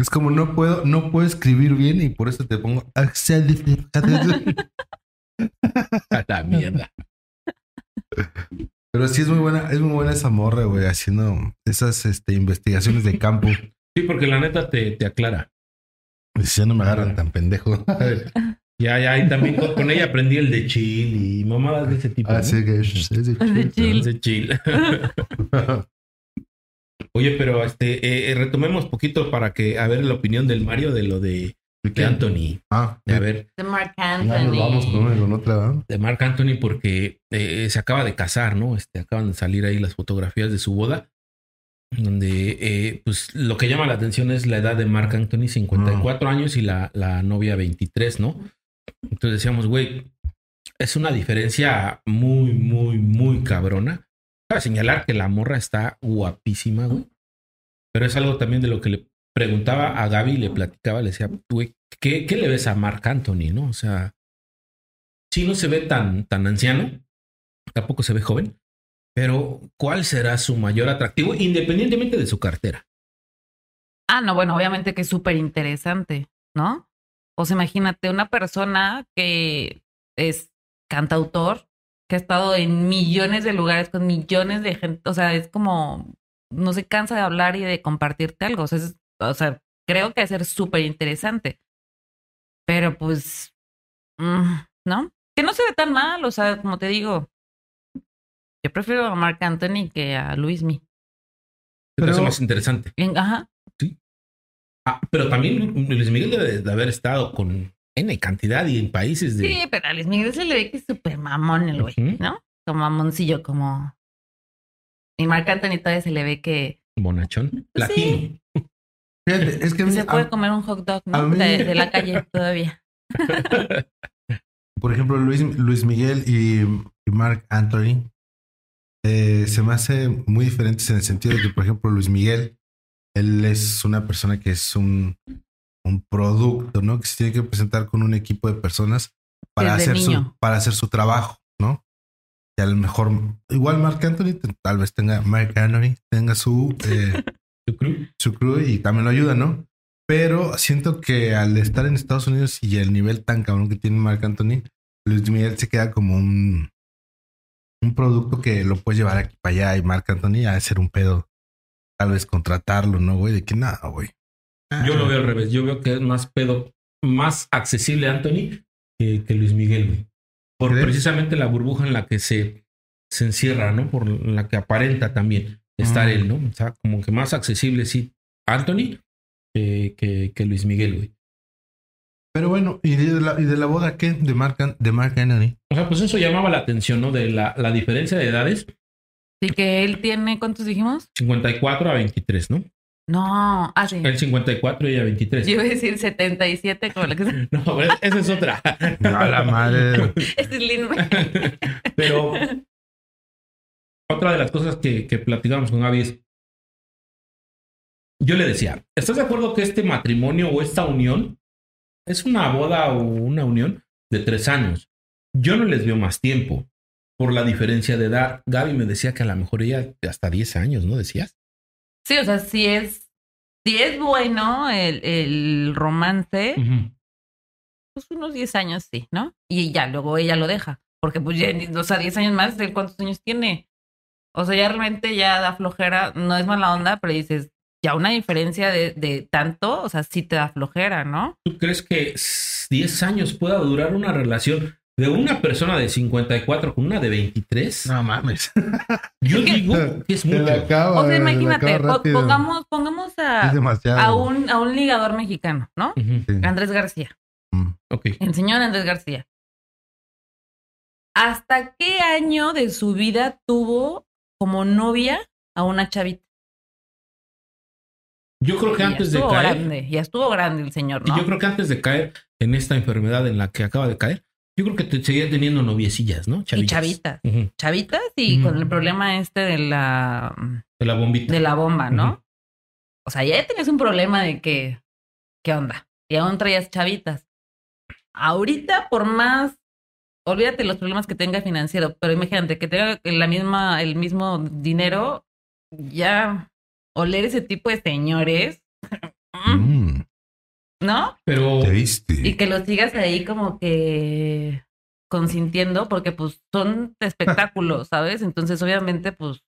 Es como no puedo, no puedo escribir bien y por eso te pongo. A la mierda. Pero sí es muy buena, es muy buena esa morra, güey, haciendo esas este, investigaciones de campo. Sí, porque la neta te, te aclara. Si ya no me agarran tan pendejo. Ya, ya, y también con, con ella aprendí el de chill y mamadas de ese tipo. ¿no? Así que es de De chill. El de chill. Oye, pero este, eh, eh, retomemos poquito para que, a ver la opinión del Mario de lo de, de Anthony. Ah, A ver, De Mark ya nos Anthony. vamos con, con otra. ¿no? de Mark Anthony porque eh, se acaba de casar, ¿no? Este, acaban de salir ahí las fotografías de su boda, donde eh, pues lo que llama la atención es la edad de Mark Anthony, 54 años y la, la novia 23, ¿no? Entonces decíamos, güey, es una diferencia muy, muy, muy cabrona. Para señalar que la morra está guapísima, güey. Pero es algo también de lo que le preguntaba a Gaby, le platicaba, le decía, güey, ¿qué, ¿qué le ves a Mark Anthony, no? O sea, sí no se ve tan, tan anciano, tampoco se ve joven, pero ¿cuál será su mayor atractivo independientemente de su cartera? Ah, no, bueno, obviamente que es súper interesante, ¿no? O sea, imagínate una persona que es cantautor, que ha estado en millones de lugares con millones de gente, o sea, es como, no se cansa de hablar y de compartirte algo, o sea, es- o sea creo que va a ser súper interesante. Pero pues, mm, ¿no? Que no se ve tan mal, o sea, como te digo, yo prefiero a Marc Anthony que a Luismi. ¿Qué te hace Pero- más interesante? Ajá. Ah, pero también Luis Miguel debe de haber estado con N cantidad y en países de... Sí, pero a Luis Miguel se le ve que es súper mamón el güey. ¿no? Como mamoncillo, como... Y Marc Anthony todavía se le ve que Bonachón. Pues Latino. Fíjate, es que mí- se puede a- comer un hot dog, ¿no? mí- De, de la calle todavía. por ejemplo, Luis, Luis Miguel y, y Mark Anthony eh, se me hace muy diferentes en el sentido de que, por ejemplo, Luis Miguel, él es una persona que es un, un producto, ¿no? Que se tiene que presentar con un equipo de personas para, Desde hacer su, para hacer su trabajo, ¿no? Y a lo mejor, igual Mark Anthony, tal vez tenga, Mark Anthony tenga su, eh, su crew y también lo ayuda, ¿no? Pero siento que al estar en Estados Unidos y el nivel tan cabrón que tiene Marc Anthony, Luis Miguel se queda como un, un producto que lo puedes llevar aquí para allá y Marc Anthony a ser un pedo. Tal vez contratarlo, ¿no, güey? De que nada, güey. Ah, Yo lo veo al revés. Yo veo que es más pedo, más accesible Anthony que, que Luis Miguel, güey. Por ¿Crees? precisamente la burbuja en la que se, se encierra, ¿no? Por la que aparenta también estar Mm. él, ¿no? O sea, como que más accesible, sí, Anthony que, que, que Luis Miguel, güey. Pero bueno, ¿y de la, y de la boda qué? De Marc, An- de Marc Anthony. O sea, pues eso llamaba la atención, ¿no? De la, la diferencia de edades, Así que él tiene, ¿cuántos dijimos? 54 a 23, ¿no? No, ah, sí. El 54 y ella 23. Yo iba a decir 77 como la que se... No, pero esa es otra. A la madre. Este es Lin Pero otra de las cosas que, que platicamos con Gaby es yo le decía, ¿estás de acuerdo que este matrimonio o esta unión es una boda o una unión de tres años? Yo no les veo más tiempo por la diferencia de edad. Gaby me decía que a lo mejor ella hasta 10 años, ¿no decías? Sí, o sea, si es, si es bueno el, el romance, pues unos 10 años sí, ¿no? Y ya, luego ella lo deja. Porque pues ya, o sea, 10 años más, ¿él ¿cuántos años tiene? O sea, ya realmente ya da flojera, no es mala onda, pero dices, ya una diferencia de, de tanto, o sea, sí te da flojera, ¿no? ¿Tú crees que s- 10 años pueda durar una relación de una persona de 54 con una de 23? No mames. Yo digo que es mucho. acaba, O sea, imagínate, pongamos, a, un, a un ligador mexicano, ¿no? Sí. Andrés García. Mm. Ok. El señor Andrés García. ¿Hasta qué año de su vida tuvo como novia a una chavita? Yo creo que antes de caer, grande, ya estuvo grande el señor, ¿no? yo creo que antes de caer en esta enfermedad en la que acaba de caer, yo creo que te seguía teniendo noviecillas, ¿no? y chavitas. Chavitas y con el problema este de la De la bombita. de la bomba, ¿no? O sea, ya tenías un problema de que, ¿qué onda? Y aún traías chavitas. Ahorita, por más, olvídate los problemas que tenga financiero, pero imagínate que tenga la misma, el mismo dinero, ya oler ese tipo de señores, Mm. ¿no? Pero Y Tasty. que los sigas ahí como que consintiendo, porque pues son espectáculos, ¿sabes? Entonces, obviamente, pues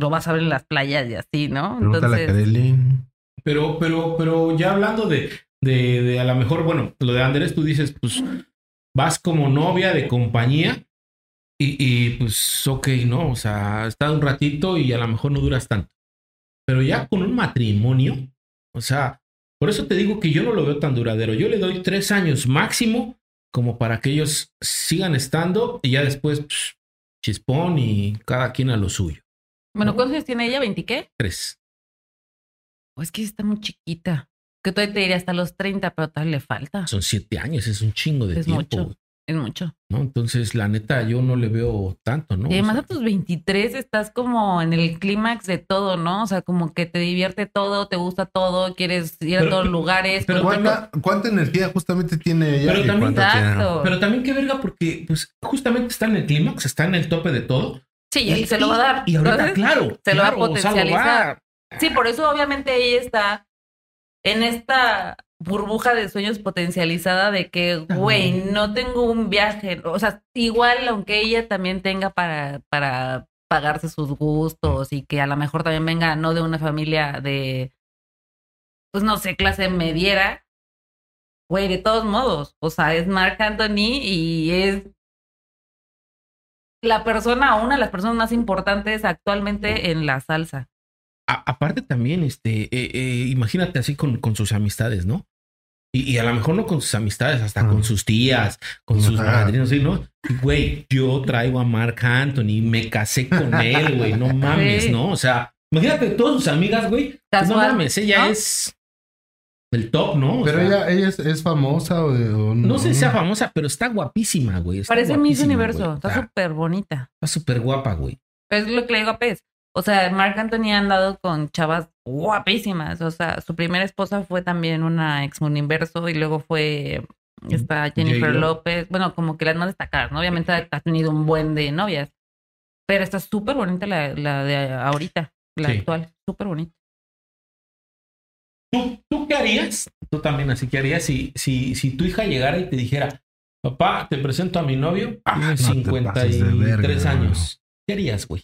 lo vas a ver en las playas y así, ¿no? Pregúntale Entonces. Pero, pero, pero ya hablando de, de, de a lo mejor, bueno, lo de Andrés, tú dices, pues vas como novia de compañía y, y pues, ok, ¿no? O sea, está un ratito y a lo mejor no duras tanto. Pero ya con un matrimonio, o sea, por eso te digo que yo no lo veo tan duradero. Yo le doy tres años máximo como para que ellos sigan estando y ya después, psh, chispón y cada quien a lo suyo. bueno, ¿no? ¿cuántos años tiene ella? ¿20 qué? Tres. O es que está muy chiquita. Que todavía te diría hasta los 30, pero tal le falta. Son siete años, es un chingo de Es tiempo. mucho. Es mucho. ¿no? Entonces, la neta, yo no le veo tanto, ¿no? y además O a tus 23 estás como en el clímax de todo, ¿no? O sea, como que te divierte todo, te gusta todo, quieres ir a Pero- todos lugares. pero pero- ¿Cuánta, cuánta energía justamente tiene ella? Pero y también- pero también qué verga, porque pues justamente está en el clímax, está en el tope de todo. sí, y se lo va a dar. Y ahorita, Entonces, claro. se lo va a claro, o sea, lo va potencializar. Sí, por eso obviamente ella está en esta burbuja de sueños potencializada de que, güey, no tengo un viaje. O sea, igual aunque ella también tenga para, para pagarse sus gustos y que a lo mejor también venga no de una familia de, pues no sé, clase mediera, güey, de todos modos. O sea, es Mark Anthony y es la persona, una de las personas más importantes actualmente en la salsa. A- aparte también, este, eh, eh, imagínate así con, con sus amistades, ¿no? Y, y a lo mejor no con sus amistades, hasta con sus tías, con sus Ajá. madrinos, ¿sí, ¿no? Güey, yo traigo a Mark Anthony, me casé con él, güey, no mames, Sí. ¿no? O sea, imagínate todas sus amigas, güey. pues, no mames, ella ¿no? es el top, ¿no? O Pero sea, ella, ella es, es famosa o, o No sé si sea famosa, pero está guapísima, güey. está Parece Miss Universo, güey. está Está súper bonita. está súper guapa, güey. Es lo que le digo a Pez. O sea, Marc Anthony ha andado con chavas guapísimas. O sea, su primera esposa fue también una ex universo y luego fue esta Jennifer J-Lo. López. Bueno, como que las más destacadas, ¿no? Obviamente ha, ha tenido un buen de novias. Pero está súper bonita la, la de ahorita, la Sí. actual. Súper bonita. ¿Tú, ¿Tú qué harías? Tú también, así que harías si, si, si tu hija llegara y te dijera, papá, te presento a mi novio, Ah, tiene no te pases de 53 verga, años. ¿Qué harías, güey?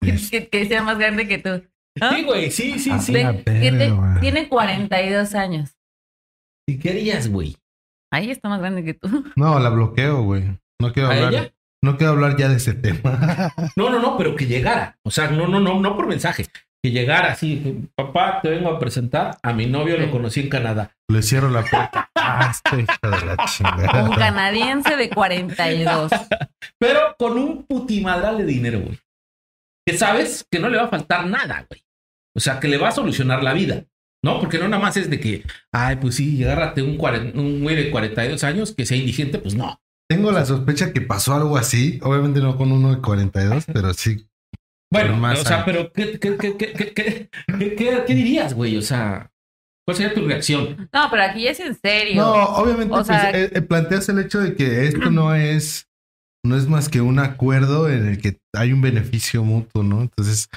Que, que sea más grande que tú. ¿Ah? Sí, güey, sí, sí, Ah, sí. Te- tiene 42 años. ¿Y qué harías, güey? Ahí está más grande que tú. No, la bloqueo, güey. No quiero ¿A hablar. ella? No quiero hablar ya de ese tema. No, no, no, pero que llegara. O sea, no, no, no, no por mensaje. Que llegara así, papá, te vengo a presentar a mi novio, lo conocí en Canadá. Le cierro la puerta. Ah, esta hija de la Un chingada. canadiense de 42. Pero con un putimadral de dinero, güey. Que sabes que no le va a faltar nada, güey. O sea, que le va a solucionar la vida. ¿No? Porque no nada más es de que, ay, pues sí, agárrate un, un güey de 42 años que sea indigente, pues no. Tengo la sospecha que pasó algo así. Obviamente no con uno de 42, pero sí. Bueno, más o sea, años. pero ¿qué, qué, qué, qué, qué, qué, qué- qué- qué dirías, güey? O sea, ¿cuál sería tu reacción? No, pero aquí es en serio. No, obviamente O pues, sea- eh, eh, planteas el hecho de que esto no es no es más que un acuerdo en el que hay un beneficio mutuo, ¿no? Entonces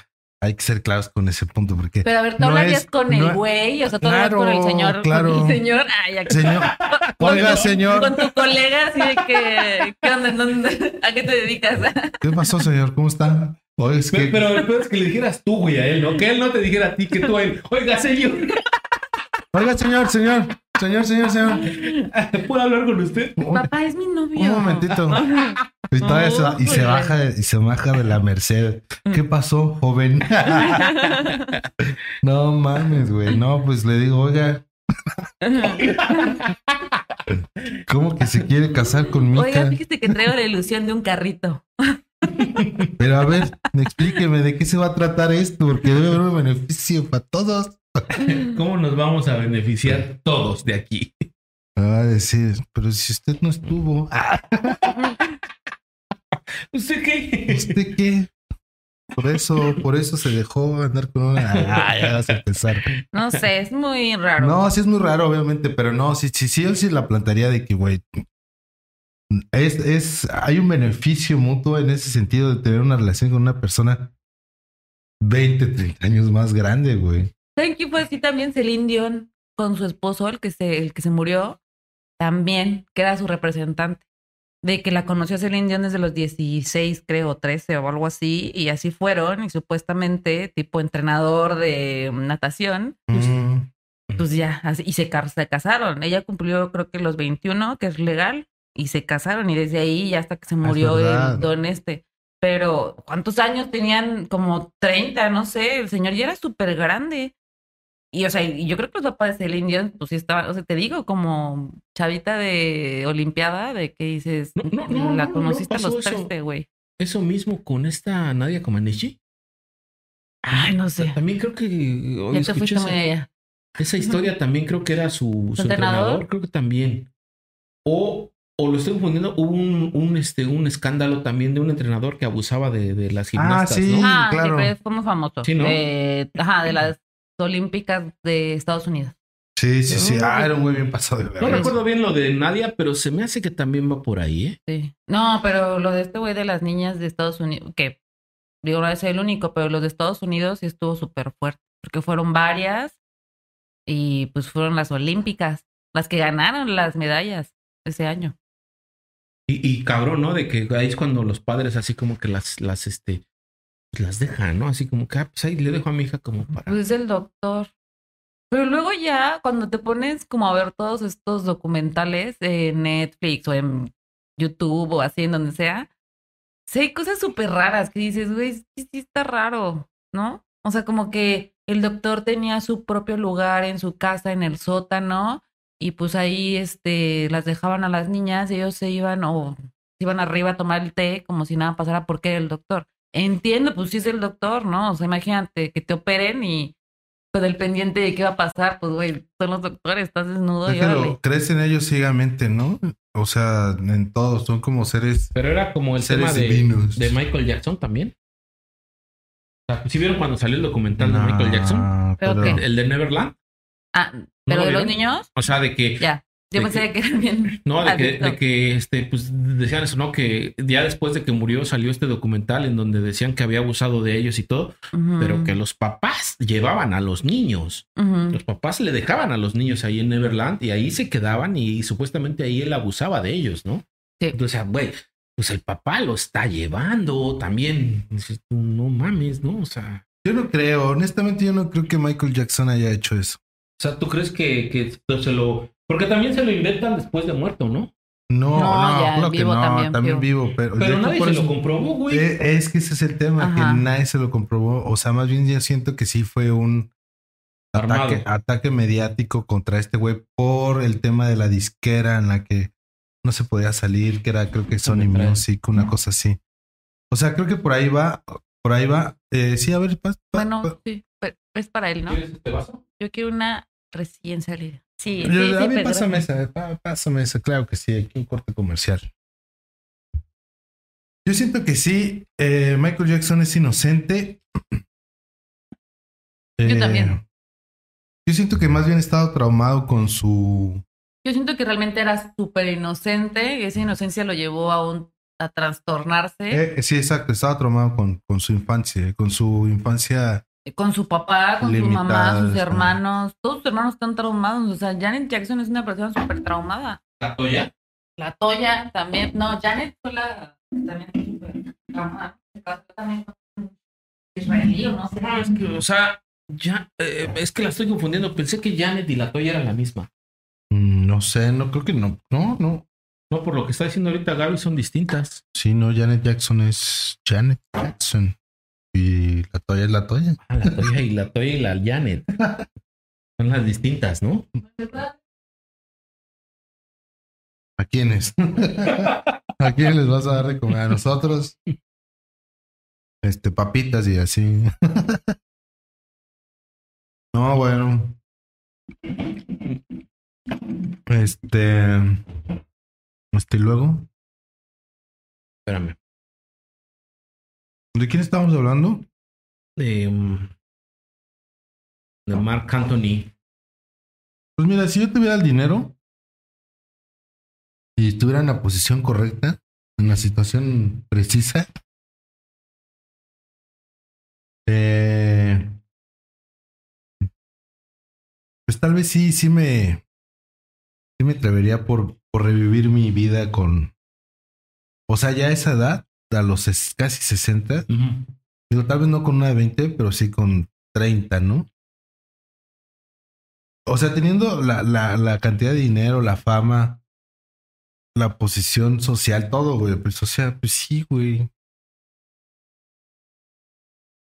hay que ser claros con ese punto porque Pero a ver, tú No hablarías es- con no- el güey, o sea, tú Claro, con el señor. claro. Con el señor, ay, aquí. señor, Con oiga, tu- señor. Con tu colega, así de que, ¿qué onda? ¿En dónde- ¿A qué te dedicas? ¿qué pasó, señor? ¿Cómo está? Oye, es que Pero, pero el peor es que le dijeras tú, güey, a él, ¿no? Que él no te dijera a ti, que tú a él. Oiga, señor, Oiga, señor, señor, señor, señor, señor. ¿puedo hablar con usted? Papá es mi novio. Un momentito. Y, todavía se va- y se Uy. baja de- y se baja de la Merced. ¿Qué pasó, joven? no mames, güey. No, pues le digo, oiga, ¿cómo que se quiere casar con Oiga, fíjate que traigo la ilusión de un carrito. Pero a ver, explíqueme de qué se va a tratar esto, porque debe haber un beneficio para todos. ¿Cómo nos vamos a beneficiar todos de aquí? Me va a decir, pero si usted no estuvo, ¿Usted qué? ¿usted qué? Por eso, por eso se dejó andar con una. Ah, ya vas a empezar. No sé, es muy raro. No, sí es muy raro, obviamente, pero no, sí, sí, sí, yo sí la plantearía de que, güey, es, es, hay un beneficio mutuo en ese sentido de tener una relación con una persona 20, 30 años más grande, güey. ¿Saben quién fue así también? Celine Dion con su esposo, el que se, el que se murió, también, que era su representante. De que la conoció Celine Dion desde los 16, creo, 13 o algo así, y así fueron, y supuestamente, tipo entrenador de natación, Mm, pues ya, así, y se, se casaron. Ella cumplió, creo que los 21, que es legal, y se casaron, y desde ahí ya hasta que se murió el don este. Pero, ¿cuántos años tenían? Como 30, no sé, el señor ya era súper grande. Y, o sea, y yo creo que los papás de Celine Dion, pues sí estaban, o sea, te digo, como chavita de Olimpiada, de que dices, No, no, no, la no, no conociste a los eso. 13, güey. Eso mismo con esta Nadia Comaneci. Ay, no sé. También creo que Ya te muy esa, allá. esa historia, también creo que era su, su entrenador? entrenador, creo que también. O, o lo estoy confundiendo, hubo un, un, este, un escándalo también de un entrenador que abusaba de, de las gimnastas, sí. ¿no? Ah, sí, claro. pero fue muy famoso. Sí, ¿no? Eh, ajá, de las Olímpicas de Estados Unidos. Sí, sí, sí. No. Ah, era un güey bien pasado de No recuerdo bien lo de Nadia, pero se me hace que también va por ahí, ¿eh? Sí. No, pero lo de este güey de las niñas de Estados Unidos, que digo, no es el único, pero los de Estados Unidos sí estuvo súper fuerte, porque fueron varias y pues fueron las olímpicas, las que ganaron las medallas ese año. Y, y cabrón, ¿no? De que ahí es cuando los padres así como que las, las, este, las dejan, ¿no? Así como que, ah, pues ahí le dejo a mi hija como para... Pues el doctor. Pero luego ya, cuando te pones como a ver todos estos documentales en Netflix o en YouTube o así, en donde sea, sí hay cosas súper raras que dices, güey, sí, sí está raro, ¿no? O sea, como que el doctor tenía su propio lugar en su casa, en el sótano, y pues ahí este, las dejaban a las niñas y ellos se iban o se iban arriba a tomar el té como si nada pasara porque era el doctor. Entiendo, pues sí es el doctor, ¿no? O sea, imagínate que te operen y con el pendiente de qué va a pasar, pues güey, son los doctores, estás desnudo y Déjalo, órale. crees en ellos ciegamente, ¿no? O sea, en todos, son como seres. Pero era como el Seres tema de, divinos. de Michael Jackson también. O sea, ¿sí vieron cuando salió el documental de Michael Jackson? ¿Pero? El de Neverland. Ah, pero lo de los niños, O sea, de que ya. Yo ¿De pensé que bien. No, de que, de que este, pues decían eso, ¿no? Que ya después de que murió salió este documental en donde decían que había abusado de ellos y todo, pero que los papás llevaban a los niños. Los papás le dejaban a los niños ahí en Neverland y ahí se quedaban y, supuestamente ahí él abusaba de ellos, ¿no? Sí. Entonces, güey, pues el papá lo está llevando también. Dices No mames, ¿no? O sea, Yo no creo, honestamente, yo no creo que Michael Jackson haya hecho eso. o sea, ¿tú crees que, que se lo... Porque también se lo inventan después de muerto, ¿no? No, No, no, ya, claro que vivo no, también, también, vivo. vivo, pero, nadie se eso- lo comprobó, güey. Eh, es que ese es el tema, Ajá. que nadie se lo comprobó. O sea, más bien yo siento que sí fue un Armado. ataque, ataque mediático contra este güey por el tema de la disquera en la que no se podía salir, que era creo que Sony. Music, una cosa así. O sea, creo que por ahí va, por ahí va. Eh, sí, a ver, pa- pa- Bueno, pa- sí, pero es para él, ¿no? ¿Quieres este vaso? Yo quiero una recién salida. Sí, Yo- sí, a sí, mí pásame esa, pásame esa, claro que sí, aquí un corte comercial. Yo siento que sí, eh, Michael Jackson es inocente. Yo Eh, también. Yo siento que más bien he estado traumado con su... Yo siento que realmente era súper inocente y esa inocencia lo llevó a, un, a trastornarse Eh, sí, exacto, estaba traumado con, con su infancia, con su infancia... con su papá, con su mamá, sus ¿no? hermanos. Todos sus hermanos están traumados. O sea, Janet Jackson es una persona súper traumada. ¿La Toya? La Toya también. No, Janet fue la también súper traumada. También israelí o no sé. No, es que, o sea, ya, eh, es que la estoy confundiendo. Pensé que Janet y la Toya eran la misma. mm, No sé, no creo que no. No, no. No, por lo que está diciendo ahorita Gaby, son distintas. Sí, no, Janet Jackson es Janet Jackson. Y la Toya es la Toya. Ah, la Toya y la Toya y la Janet. Son las distintas, ¿no? ¿A quiénes? ¿A quiénes les vas a dar de comer? A nosotros. Este, papitas y así. No, bueno. Este. Este, y luego. Espérame. ¿De quién estábamos hablando? De, mm, de Mark Anthony. Pues mira, si yo tuviera el dinero y estuviera en la posición correcta, en la situación precisa, eh, pues tal vez sí, sí me, sí me atrevería por, por revivir mi vida con, o sea, ya a esa edad, a los casi 60, Ujú. Digo, tal vez no con una de 20, pero sí con 30, ¿no? O sea, teniendo la, la, la cantidad de dinero, la fama, la posición social, todo, güey. Pues, o sea, pues sí, güey.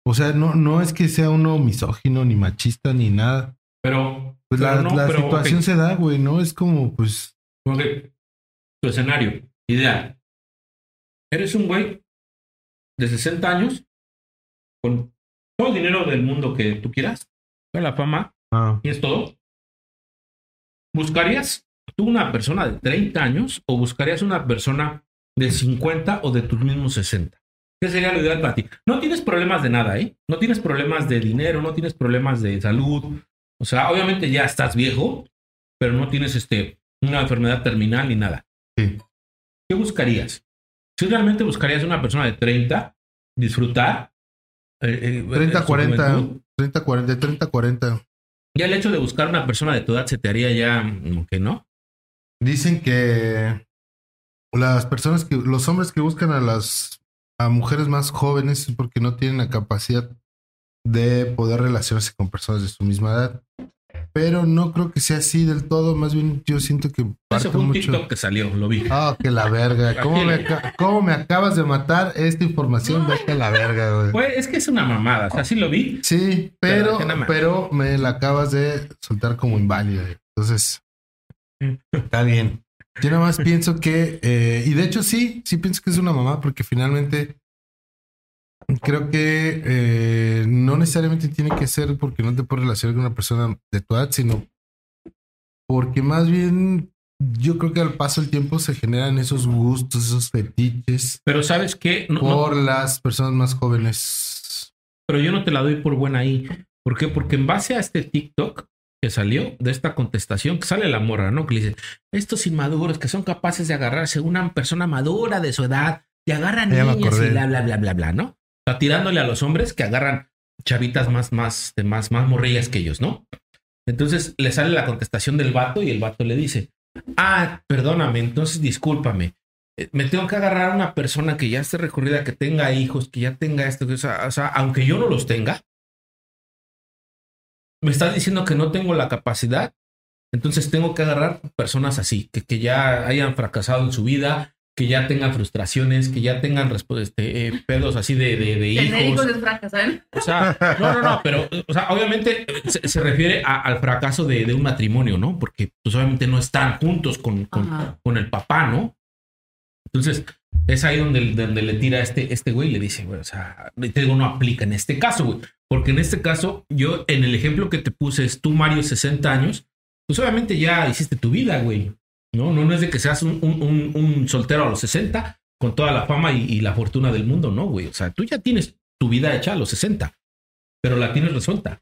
O sea, no, no es que sea uno misógino, ni machista, ni nada. Pero, Pues pero la, no, la pero, situación se da, güey, ¿no? Es como, pues, Tu escenario ideal. Eres un güey de 60 años con todo el dinero del mundo que tú quieras, toda la fama, ah, tienes todo. ¿Buscarías tú una persona de 30 años o buscarías una persona de 50 o de tus mismos 60? ¿Qué sería lo ideal para ti? No tienes problemas de nada, ¿eh? No tienes problemas de dinero, no tienes problemas de salud. O sea, obviamente ya estás viejo, pero no tienes este, una enfermedad terminal ni nada. sí. ¿Qué buscarías? Si realmente buscarías una persona de 30, disfrutar. eh, eh, 30, su 40, juventud, 30, 40, 30, 40. Ya el hecho de buscar una persona de tu edad se te haría ya que no. Dicen que las personas que, los hombres que buscan a las a mujeres más jóvenes es porque no tienen la capacidad de poder relacionarse con personas de su misma edad. Pero no creo que sea así del todo. Más bien, yo siento que parte fue un mucho. TikTok que salió, lo vi. Ah, que la verga. ¿Cómo me, cómo me acabas de matar esta información? Vete a la verga, güey. Pues es que es una mamada, o sea, sí lo vi. Sí, pero, pero me la acabas de soltar como inválida. Entonces, está bien. Yo nada más pienso que, eh, y de hecho sí, sí pienso que es una mamá, porque finalmente creo que eh, no necesariamente tiene que ser porque no te puedes relacionar con una persona de tu edad, sino porque más bien yo creo que al paso del tiempo se generan esos gustos, esos fetiches Pero sabes qué, no, no, por las personas más jóvenes. pero yo no te la doy por buena ahí. ¿Por qué? Porque en base a este TikTok que salió de esta contestación, que sale la morra, ¿no? Que le dice, estos inmaduros que son capaces de agarrarse a una persona madura de su edad y agarran niñas y bla, bla, bla, bla, bla, ¿no? Sea, tirándole a los hombres que agarran chavitas más, más, de más, más morrillas que ellos, ¿no? Entonces le sale la contestación del vato y el vato le dice, ah, perdóname, entonces discúlpame. Eh, Me tengo que agarrar a una persona que ya esté recorrida, que tenga hijos, que ya tenga esto, que, o o sea, aunque yo no los tenga, me estás diciendo que no tengo la capacidad, entonces tengo que agarrar personas así, que, que ya hayan fracasado en su vida, que ya tengan frustraciones, que ya tengan este, eh, pedos así de, de, de hijos es fracasar. O sea, no, no, no, pero, o sea, obviamente eh, se, se refiere a- al fracaso de, de un matrimonio, ¿no? Porque, pues, obviamente no están juntos con, con, el papá, ¿no? Entonces, es ahí donde, donde le tira a este, este güey y le dice, güey, o sea, te digo, no aplica en este caso, güey. Porque en este caso, yo, en el ejemplo que te puse, es tú, Mario, 60 años, pues obviamente ya hiciste tu vida, güey. No, no, no es de que seas un, un- soltero a los 60 con toda la fama y, y la fortuna del mundo, no, güey. O sea, tú ya tienes tu vida hecha a los 60, pero la tienes resuelta.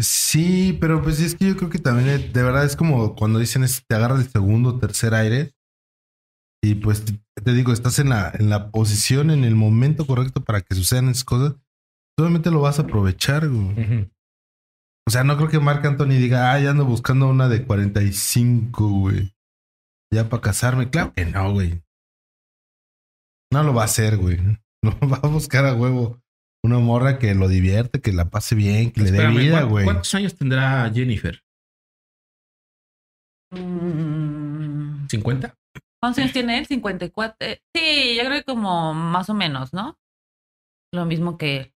Sí, pero pues es que yo creo que también eh, de verdad es como cuando dicen es, te agarras el segundo, tercer aire y pues te, te digo, estás en la, en la posición, en el momento correcto para que sucedan esas cosas, solamente lo vas a aprovechar, güey. O sea, no creo que Marc Anthony diga, ah, ya ando buscando una de 45, güey. Ya para casarme. Claro que no, güey. No lo va a hacer, güey. No va a buscar a huevo una morra que lo divierte, que la pase bien, que le dé vida, ¿cuán- güey. ¿Cuántos años tendrá Jennifer? Mm, ¿50? ¿Cuántos años tiene él? 54. Eh, Sí, yo creo que como más o menos, ¿no? Lo mismo que él.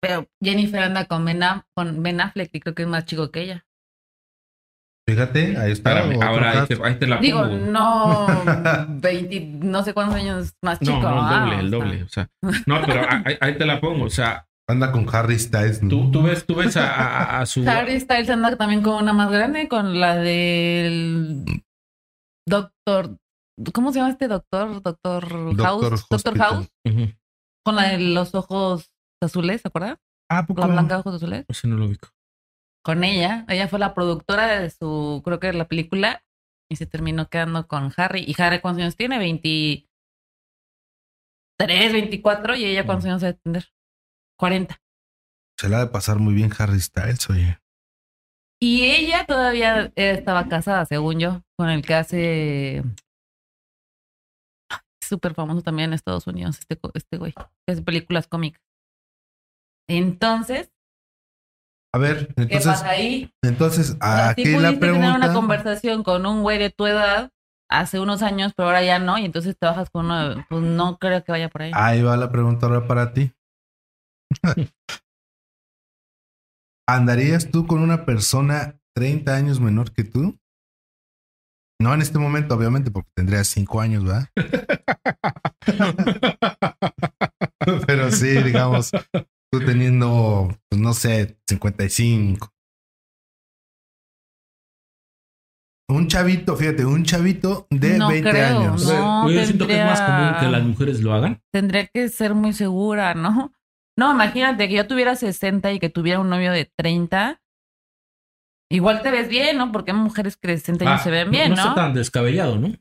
Pero Jennifer anda con Ben, Aff- con ben Affleck y creo que es más chico que ella. Fíjate, ahí está. Espérame, ahora ahí te, ahí te la Digo, pongo. no 20, no sé cuántos años más chico. No, no, el ah, doble, o el sea. doble. O sea, no, pero ahí, ahí te la pongo. O sea, Anda con Harry Styles. ¿no? tú, tú ves, tú ves a, a- a su. Harry Styles anda también con una más grande, con la del doctor. ¿Cómo se llama este doctor? Doctor House. Doctor. House. Con la de los ojos azules, ¿se acuerda? Ah, ¿a poco? La blanca de ojos azules. Ese no lo ubico. Con ella. Ella fue la productora de su, creo que la película. Y se terminó quedando con Harry. ¿Y Harry cuántos años tiene? 23, 24. ¿Y ella cuántos años debe tener? 40. Se la ha de pasar muy bien Harry Styles, oye. Y ella todavía estaba casada, según yo, con el que hace. Súper famoso también en Estados Unidos, este, co- este güey, que hace películas cómicas. Entonces, A ver, ¿qué entonces, pasa ahí? entonces, Así aquí la pudiste tener una pregunta. conversación con un güey de tu edad hace unos años, pero ahora ya no, y entonces te bajas con uno. Pues no creo que vaya por ahí. Ahí va la pregunta ahora para ti. ¿Andarías tú con una persona 30 años menor que tú? No en este momento, obviamente, porque tendrías 5 años, ¿verdad? Pero sí, digamos, tú teniendo, pues, no sé, 55. Un chavito, fíjate, un chavito de No 20 creo, años. no. Güey, yo siento que es más tendría- común que las mujeres lo hagan. Tendría que ser muy segura, ¿no? No, imagínate que yo tuviera 60 y que tuviera un novio de 30. Igual te ves bien, ¿no? Porque hay mujeres que de 60 años Ah, se ven bien, no, ¿no? está tan descabellado, ¿no?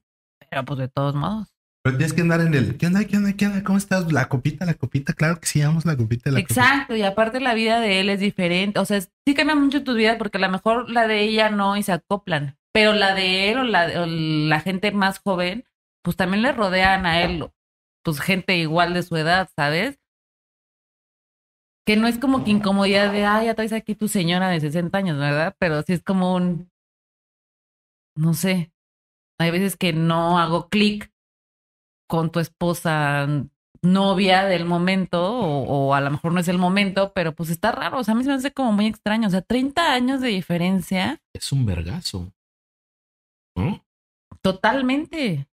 Pero pues de todos modos. Pero tienes que andar en el. ¿Qué onda? ¿Qué onda? ¿Qué onda? ¿Cómo estás? La copita, la copita. Claro que sí, vamos la copita, la. Exacto, y aparte la vida de él es diferente. O sea, sí cambia mucho tu vida porque a lo mejor la de ella no y se acoplan. Pero la de él o la, la gente más joven, pues también le rodean a él, pues gente igual de su edad, ¿sabes? Que no es como que incomodidad de, ah, ya traes aquí tu señora de 60 años, ¿verdad? Pero sí es como un, no sé, hay veces que no hago clic con tu esposa novia del momento, o, o a lo mejor no es el momento, pero pues está raro. O sea, a mí se me hace como muy extraño. O sea, 30 años de diferencia, Es un vergazo. ¿No? totalmente.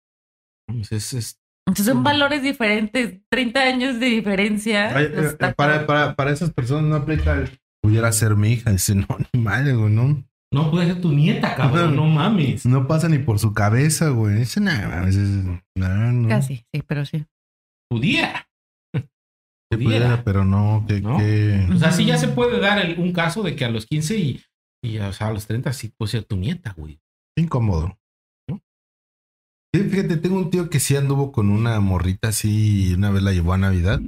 Pues Es, es- Entonces son valores diferentes, 30 años de diferencia. Ay, eh, está para, para, para esas personas no aplica el. Pudiera ser mi hija. Dice, no, ni madre, güey, no. No puede ser tu nieta, cabrón. No mames. No pasa ni por su cabeza, güey. Dice, nada, es- nah, no. Casi, sí, pero sí. Pudiera. Sí pudiera, pero no, que, ¿No? que- O sea, sí ya se puede dar el- un caso de que a los 15 y, y o sea, a los 30 sí puede ser tu nieta, güey. incómodo. ¿No? Sí, fíjate, tengo un tío que sí anduvo con una morrita así y una vez la llevó a Navidad.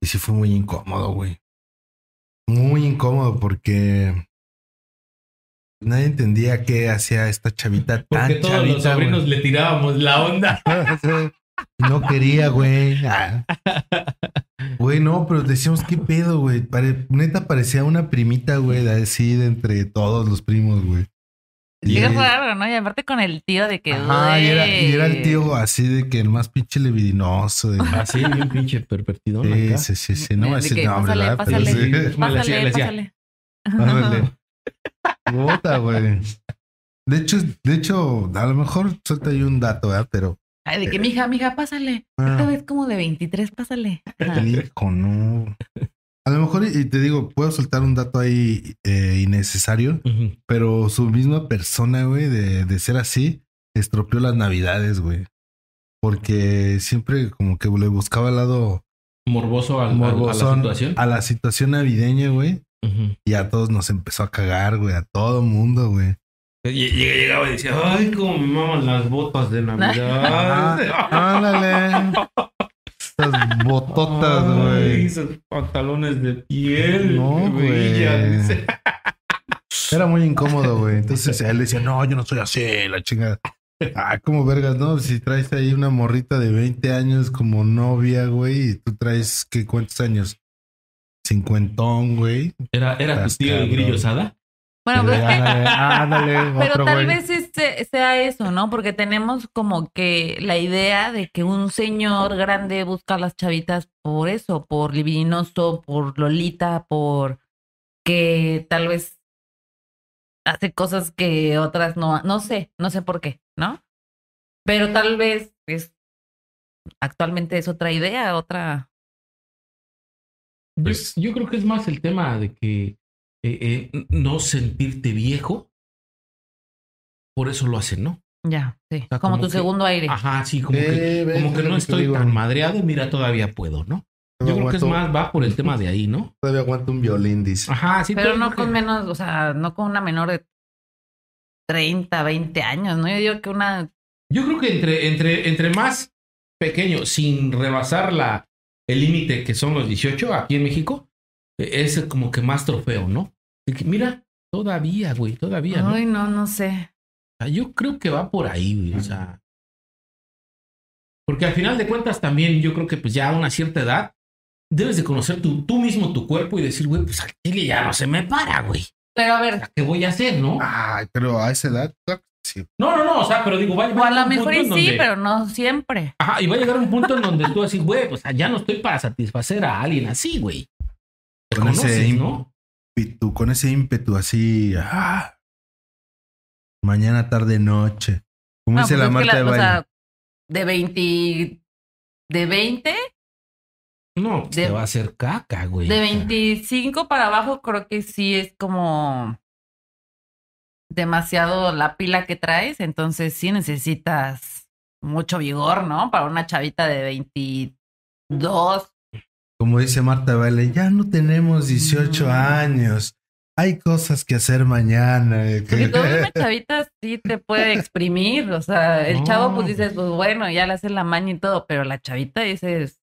Y sí fue muy incómodo, güey. Muy incómodo porque nadie entendía qué hacía esta chavita Porque tan todos chavita. los sobrinos güey. le tirábamos la onda. No quería, güey. Ah. Güey, no, pero decíamos, ¿qué pedo, güey? Pare- neta parecía una primita, güey, de así de entre todos los primos, güey. Y es raro, ¿no? Y aparte con el tío de que. Ajá, y era, y era el tío así de que el más pinche libidinoso. de- Así, bien pinche pervertido. Sí, sí, sí, sí, no decir que, nombre, pásale, ¿verdad? Pero pásale, Pásale, pásale. Puta, güey. De hecho, de hecho, a lo mejor suelta ahí un dato, ¿verdad? Pero, Ay, de que, mija, mija, pásale. ah, Esta vez como de 23, pásale. Hijo, no. A lo mejor, y te digo, puedo soltar un dato ahí eh, innecesario, pero su misma persona, güey, de, de ser así, estropeó las navidades, güey. porque siempre como que le buscaba el lado Morboso, al- al- morbosón a la situación. a la situación navideña, güey. Y a todos nos empezó a cagar, güey, a todo mundo, güey. Lle- lle- Llegaba y decía, ay, cómo me maman las botas de Navidad. ándale. Estas bototas, güey. esos pantalones de piel. No, güey. Era muy incómodo, güey. Entonces él decía, no, yo no soy así, la chingada. Ah, como vergas, ¿no? Si traes ahí una morrita de 20 años como novia, güey, y tú traes, ¿qué cuántos años? Cincuentón, güey. Era, era tu tío el grillo Sada. Bueno, pues es que Ándale, ándale, Pero otro tal güey. vez este sea eso, ¿no? Porque tenemos como que la idea de que un señor grande busca a las chavitas por eso, por libidinoso, por lolita, por que tal vez hace cosas que otras no, no sé, no sé por qué, ¿no? Pero tal vez es actualmente es otra idea, otra. Yo, Pues- yo creo que es más el tema de que eh, eh, no sentirte viejo. Por eso lo hacen, ¿no? Ya, sí. sea, como, como tu que- segundo aire. Ajá, sí, como que, Eh, ves, como que no estoy digo. tan madreado. Mira, todavía puedo, ¿no? Yo creo que es más, va por el tema de ahí, ¿no? Todavía aguanto un violín, dice. Ajá, sí. Pero no con menos, o sea, no con una menor de 30, 20 años, ¿no? Yo digo que una. Yo creo que entre, entre, entre más pequeño, sin rebasar la, el límite que son los 18 aquí en México, eh, es como que más trofeo, ¿no? Que, mira, todavía, güey, todavía, ¿no? Ay, no, no sé. Sea, yo creo que va por ahí, güey, o sea. Porque al final de cuentas también yo creo que pues ya a una cierta edad debes de conocer tu, tú mismo tu cuerpo y decir, güey, pues chile ya no se me para, güey. Pero a ver, ¿Qué voy a hacer, no? Ay, pero a esa edad, sí. No, no, no, o sea, pero digo, va, va o a llegar lo un mejor punto y sí, donde- pero no siempre. Ajá, y va a llegar un punto en donde tú así, güey, pues ya no estoy para satisfacer a alguien así, güey. Te Con ese conoces, ¿no? ímpetu, con ese ímpetu así, ah, mañana, tarde, noche. Como No, dice pues la Marta de o baile. sea, de 20. De 20, No, pues De- te va a hacer caca, güey. de 25 para abajo, creo que sí es como demasiado la pila que traes. Entonces sí necesitas mucho vigor, ¿no? Para una chavita de 22. Como dice Marta baile, ya no tenemos 18 Mm. años. Hay cosas que hacer mañana. Porque toda una chavita sí te puede exprimir. O sea, el No. chavo, pues dices, pues bueno, ya le haces la maña y todo, pero la chavita dices,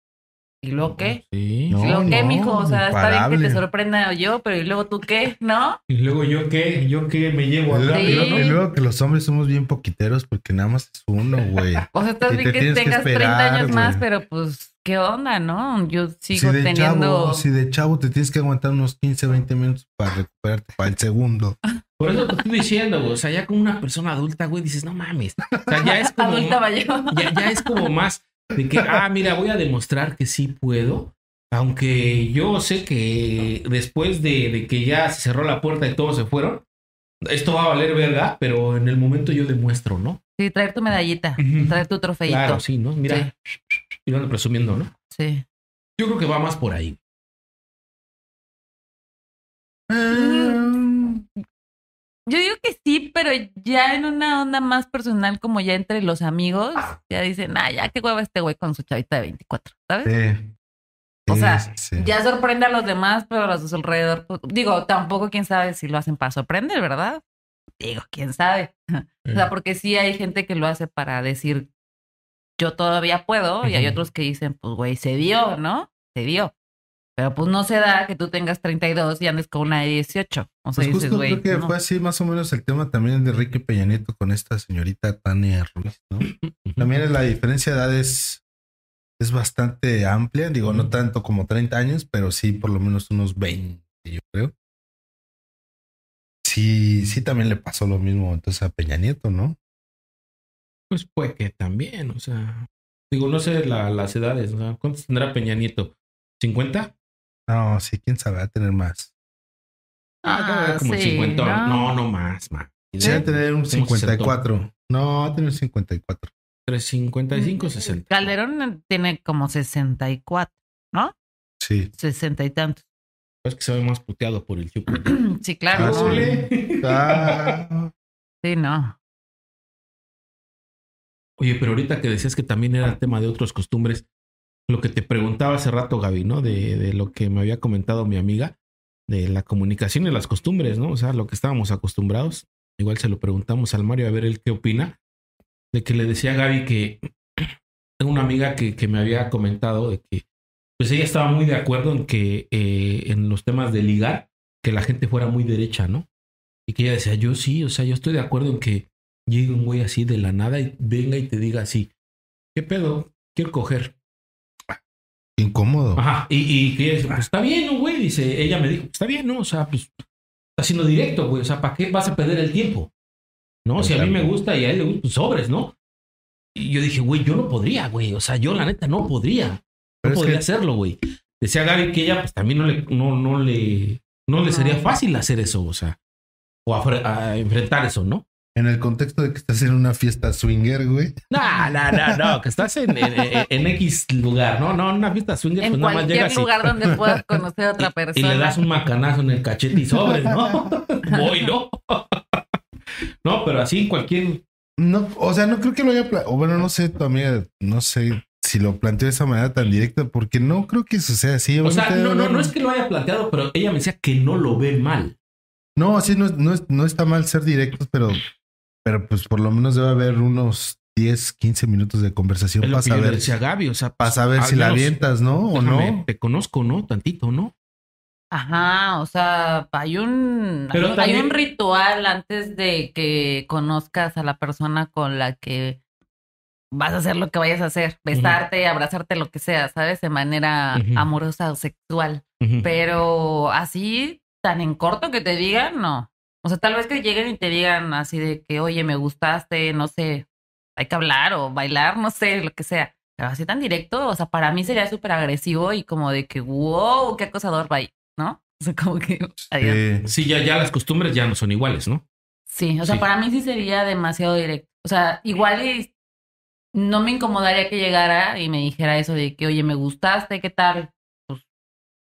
¿y luego qué? Sí. No, ¿Y luego qué, no, mijo? O sea, está bien que te sorprenda yo, pero ¿y luego tú qué? ¿No? Y luego yo qué, yo qué me llevo acá, Sí. y luego- y luego que los hombres somos bien poquiteros porque nada más es uno, güey. O sea, estás Y bien te que tienes que tengas 30 esperar, años más, pero pues, ¿qué onda, no? Yo Si sigo de, teniendo... chavo, si de chavo te tienes que aguantar unos 15, 20 minutos para recuperarte para el segundo. Por eso te estoy diciendo, güey. O sea, ya como una persona adulta, güey, dices, no mames. O sea, ya es como. Adulta mayor. ya, ya es como más de que, ah, mira, voy a demostrar que sí puedo. Aunque yo sé que después de, de que ya se cerró la puerta y todos se fueron, esto va a valer verga, pero en el momento yo demuestro, ¿no? Sí, traer tu medallita, traer tu trofeito. Claro, sí, ¿no? Mira, y lo ando presumiendo, ¿no? Sí. Yo creo que va más por ahí. Mm, Yo digo que sí, pero ya en una onda más personal, como ya entre los amigos, ya dicen, ah, ya qué hueva este güey con su chavita de 24, ¿sabes? Sí. O sea, sí, sí. Ya sorprende a los demás, pero a su alrededor, pues, digo, tampoco quién sabe si lo hacen para sorprender, ¿verdad? Digo, quién sabe. O sea, porque sí hay gente que lo hace para decir, yo todavía puedo, y hay otros que dicen, pues, güey, se dio, ¿no? Se dio. Pero pues no se da que tú tengas 32 y andes con una de 18. O sea, Pues dices, justo güey, creo que no. fue así más o menos el tema también de Enrique Peña Nieto con esta señorita Tania Ruiz, ¿no? También la diferencia de edad es, es bastante amplia, digo, no tanto como 30 años, pero sí por lo menos unos 20, yo creo. Sí, sí también le pasó lo mismo entonces a Peña Nieto, ¿no? Pues puede que también, o sea. Digo, no sé la- las edades, o sea, ¿cuántos tendrá Peña Nieto? ¿50? No, sí, quién sabe, va a tener más. Ah, Ah, como sí, 50. ¿no? No, no más, más. Sí, va a tener un Como 54. No, va a tener un 54. Entre 55 y 60. Calderón tiene como 64, ¿no? Sí. 60 y tantos. Es que se ve más puteado por el chupo. Sí, claro. Ah, sí. Ah, Sí, no. Oye, pero ahorita que decías que también era tema de otras costumbres, lo que te preguntaba hace rato, Gaby, ¿no? De, de lo que me había comentado mi amiga, de la comunicación y las costumbres, ¿no? O sea, lo que estábamos acostumbrados. Igual se lo preguntamos al Mario a ver él qué opina. De que le decía a Gaby que tengo una amiga que, me había comentado de que pues ella estaba muy de acuerdo en que eh, en los temas de ligar, que la gente fuera muy derecha, ¿no? Y que ella decía, yo sí, o sea, yo estoy de acuerdo en que llegue un güey así de la nada y venga y te diga así, ¿qué pedo? Quiero coger. Incómodo. Ajá, y, y que ella dice, pues está bien, ¿no, güey? Dice, ella me dijo, está bien, ¿no? O sea, pues está siendo directo, güey. O sea, ¿para qué vas a perder el tiempo? ¿No? Si a mí me gusta y a él le gusta, pues sobres, ¿no? Y yo dije, güey, yo no podría, güey. O sea, yo la neta no podría. No Pero es podría que- hacerlo, güey. Decía Gaby que ella, pues también no le, no, no le, no le sería fácil hacer eso, o sea, o a, a enfrentar eso, ¿no? En el contexto de que estás en una fiesta swinger, güey. No, no, no, no, que estás en, en, en- en X lugar, ¿no? No, en una fiesta swinger, En pues nada más cualquier llegas y- lugar donde puedas conocer a otra y, y persona. le das un macanazo en el cachete y sobres, ¿no? Voy, ¿no? no, pero así cualquier... No, o sea, no creo que lo haya. pla- O bueno, no sé, tu amiga, no sé si lo planteó de esa manera tan directa, porque no creo que eso sea así. O sea, no, no, no es que lo haya planteado, pero ella me decía que no lo ve mal. No, sí, no, no, no está mal ser directos, pero, pero pues por lo menos debe haber unos 10, 15 minutos de conversación para saber, a Gaby, o sea, para pues, saber al si la avientas, ¿no? O no. Te conozco, ¿no? Tantito, ¿no? Ajá, o sea, hay un, Pero hay, un- también- hay un ritual antes de que conozcas a la persona con la que vas a hacer lo que vayas a hacer, besarte, abrazarte, lo que sea, ¿sabes? De manera amorosa o sexual. Pero así, tan en corto que te digan, no. O sea, tal vez que lleguen y te digan así de que, oye, me gustaste, no sé, hay que hablar o bailar, no sé, lo que sea. Pero así tan directo, o sea, para mí sería súper agresivo y como de que, wow, qué acosador, bye, ¿no? O sea, como que, adiós. Sí, ya, ya las costumbres ya no son iguales, ¿no? Sí, o sea, Sí. para mí sí sería demasiado directo. O sea, igual y no me incomodaría que llegara y me dijera eso de que, oye, me gustaste, ¿qué tal? Pues,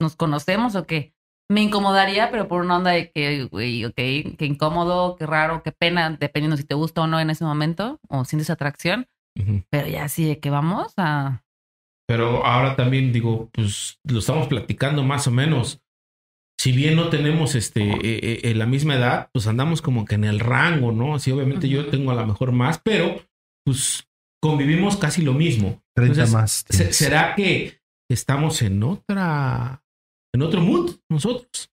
¿nos conocemos o qué? Me incomodaría, pero por una onda de que, güey, ok, qué incómodo, qué raro, qué pena, dependiendo si te gusta o no en ese momento, o sientes atracción. Pero ya sí, de que vamos a... Pero ahora también digo, pues lo estamos platicando más o menos. Si bien no tenemos este eh, la misma edad, pues andamos como que en el rango, ¿no? Sí, obviamente yo tengo a lo mejor más, pero pues convivimos casi lo mismo. 30 Entonces, más. ¿se- tienes. ¿Será que estamos en otra, en otro mood nosotros?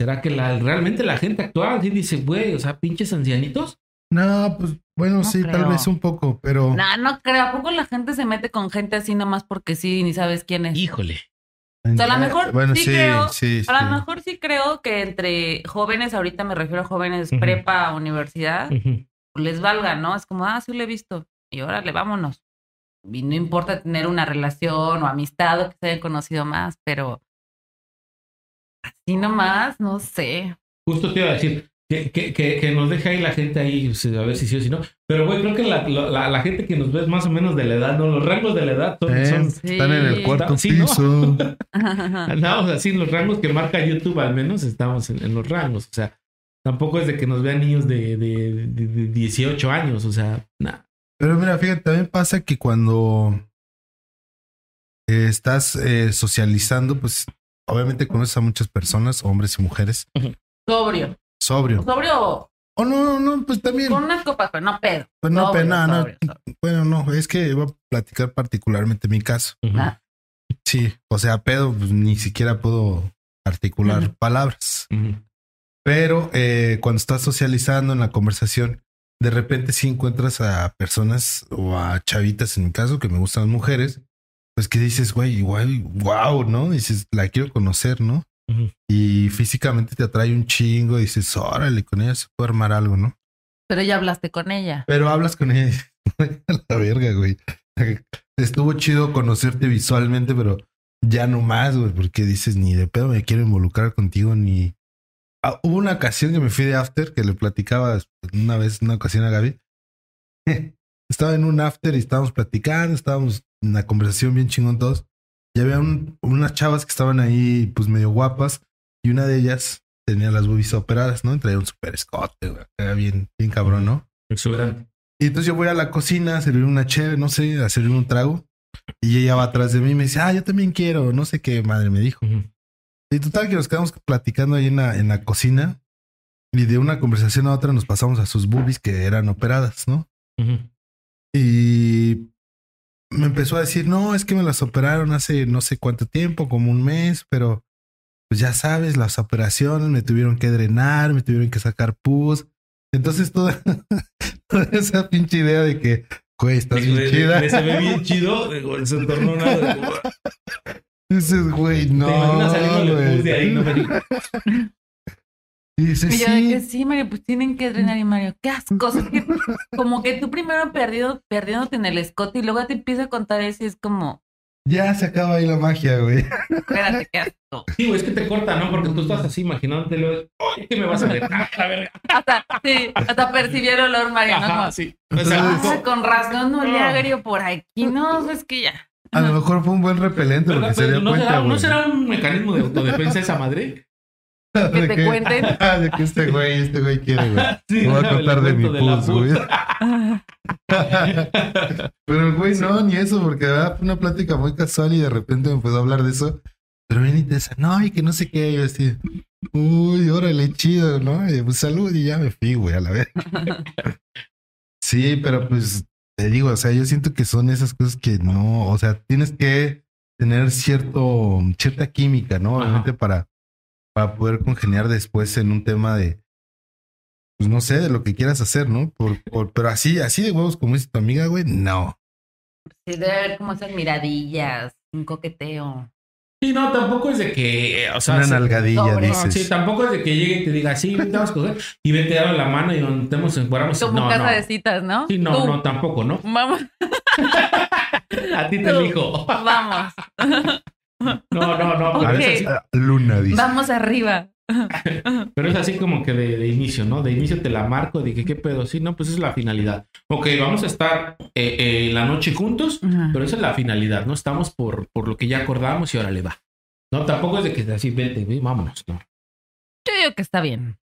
¿Será que la, realmente la gente actual sí dice, güey, o sea, pinches ancianitos? No, pues bueno, No sí, tal creo. vez un poco, pero No, no creo. ¿A poco la gente se mete con gente así nomás porque sí, ni sabes quién es? Híjole. O sea, a lo mejor bueno, sí sí, creo- sí, A lo sí. mejor sí creo que entre jóvenes, ahorita me refiero a jóvenes prepa, universidad, Ujú. les valga, ¿no? Es como, ah, sí lo he visto. Y órale, vámonos. Y no importa tener una relación o amistad o que se hayan conocido más, pero así nomás, no sé. Justo te iba a decir que, que, que, que nos deje ahí la gente ahí, pues, a ver si sí o si no. Pero, güey, creo que la, la, la gente que nos ve es más o menos de la edad, ¿no? Los rangos de la edad son. Eh, son están en el cuarto Sí, ¿no? piso. andamos así, los rangos que marca YouTube, al menos estamos en, en los rangos. O sea, tampoco es de que nos vean niños de, de, de, de 18 años, o sea, nada. Pero mira, fíjate, también pasa que cuando eh, estás eh, socializando, pues obviamente conoces a muchas personas, hombres y mujeres, Sobrio. sobrio. Sobrio O no, no, pues también. con unas copas, pero no pedo. Pues no, Sobrio, no, no. sobrio, sobrio. Bueno, no, es que voy a platicar particularmente mi caso. Ah. Sí, o sea, pedo, pues ni siquiera puedo articular palabras. Pero eh, cuando estás socializando en la conversación, de repente sí encuentras a personas o a chavitas, en mi caso, que me gustan las mujeres, pues que dices, güey, igual, wow, ¿no? Dices, la quiero conocer, ¿no? Y físicamente te atrae un chingo, dices, órale, con ella se puede armar algo, ¿no? Pero ya hablaste con ella. Pero hablas con ella, y dices, a la verga, güey. Estuvo chido conocerte visualmente, pero ya no más, güey, porque dices, ni de pedo me quiero involucrar contigo, ni... Ah, hubo una ocasión que me fui de after, que le platicaba una vez, una ocasión a Gaby. Estaba en un after y estábamos platicando, estábamos una conversación bien chingón todos. Y había un- unas chavas que estaban ahí, pues medio guapas, y una de ellas tenía las boobies operadas, ¿no? Y traía un super escote, güey, era bien, bien cabrón, ¿no? Exuberante. Y entonces yo voy a la cocina a servir una chévere, no sé, a servir un trago. Y ella va atrás de mí y me dice, ah, yo también quiero, no sé qué madre me dijo. Y total que nos quedamos platicando ahí en la, en la cocina. Y de una conversación a otra nos pasamos a sus boobies que eran operadas, ¿no? Y me empezó a decir, no, es que me las operaron hace no sé cuánto tiempo, como un mes, pero pues ya sabes, las operaciones me tuvieron que drenar, me tuvieron que sacar pus. Entonces toda, toda esa pinche idea de que, güey, estás bien Le- chida. le- Se ve bien chido. Se tornó una. Dices, güey, Te imaginas no, saliendo de ahí, no güey. me Y dices, Y yo de que sí, sí, Mario, pues tienen que drenar y Mario, qué asco. Es que como que tú primero perdido, perdiéndote en el escote y luego te empieza a contar eso y es como, ya se acaba ahí la magia, güey. espérate, qué asco. Sí, güey, es que te corta, ¿no? Porque tú estás así imaginándotelo. ¡Ay, qué me vas a ver! ¡Ah, la verga! Hasta, sí, hasta percibió el olor, Mario, ¿no? Ajá, sí. O "Ah, con razón no le agrio por aquí. No, es que ya. A lo mejor fue un buen repelente porque se dio ¿No, cuenta, será, ¿No será un mecanismo de autodefensa esa madre? Que te cuenten. de que este güey, este güey quiere, güey. Sí, Me voy a contar de mi pus, güey. Ah, Pero, güey, no, ni eso, porque ¿verdad? fue una plática muy casual y de repente me empezó a hablar de eso. Pero bien intensa, no, y que no sé qué. Yo así, uy, órale, chido, ¿no? Y, pues salud y ya me fui, güey, a la vez. Sí, pero pues te digo, o sea, yo siento que son esas cosas que no, o sea, tienes que tener cierto, cierta química, ¿no? Ajá. Obviamente para, para poder congeniar después en un tema de, pues no sé, de lo que quieras hacer, ¿no? Por, por- pero así, así de huevos como dice tu amiga, güey, no. Sí, debe haber como esas miradillas, un coqueteo. Sí, no, tampoco es de que. eh, O sea, Una nalgadilla. No, dices. sí, tampoco es de que llegue y te diga, sí, vente, vamos a coger. Y vete a la mano y nos metemos en fuéramos. Como No, casa no. de citas, ¿no? Sí, no, Tú, no, tampoco, ¿no? Vamos, A ti te Tú. elijo. vamos, No, no, no. Pero, Ok. es así, Ah, Luna, dice. vamos arriba. pero es así como que de, de inicio, ¿no? De inicio te la marco, de que qué pedo. Sí, no, pues esa es la finalidad. Ok, vamos a estar eh, eh, la noche juntos, pero esa es la finalidad, ¿no? Estamos por, por lo que ya acordamos y ahora le va. No, tampoco es de que así, vente, ve, vámonos, ¿no? Yo digo que está bien.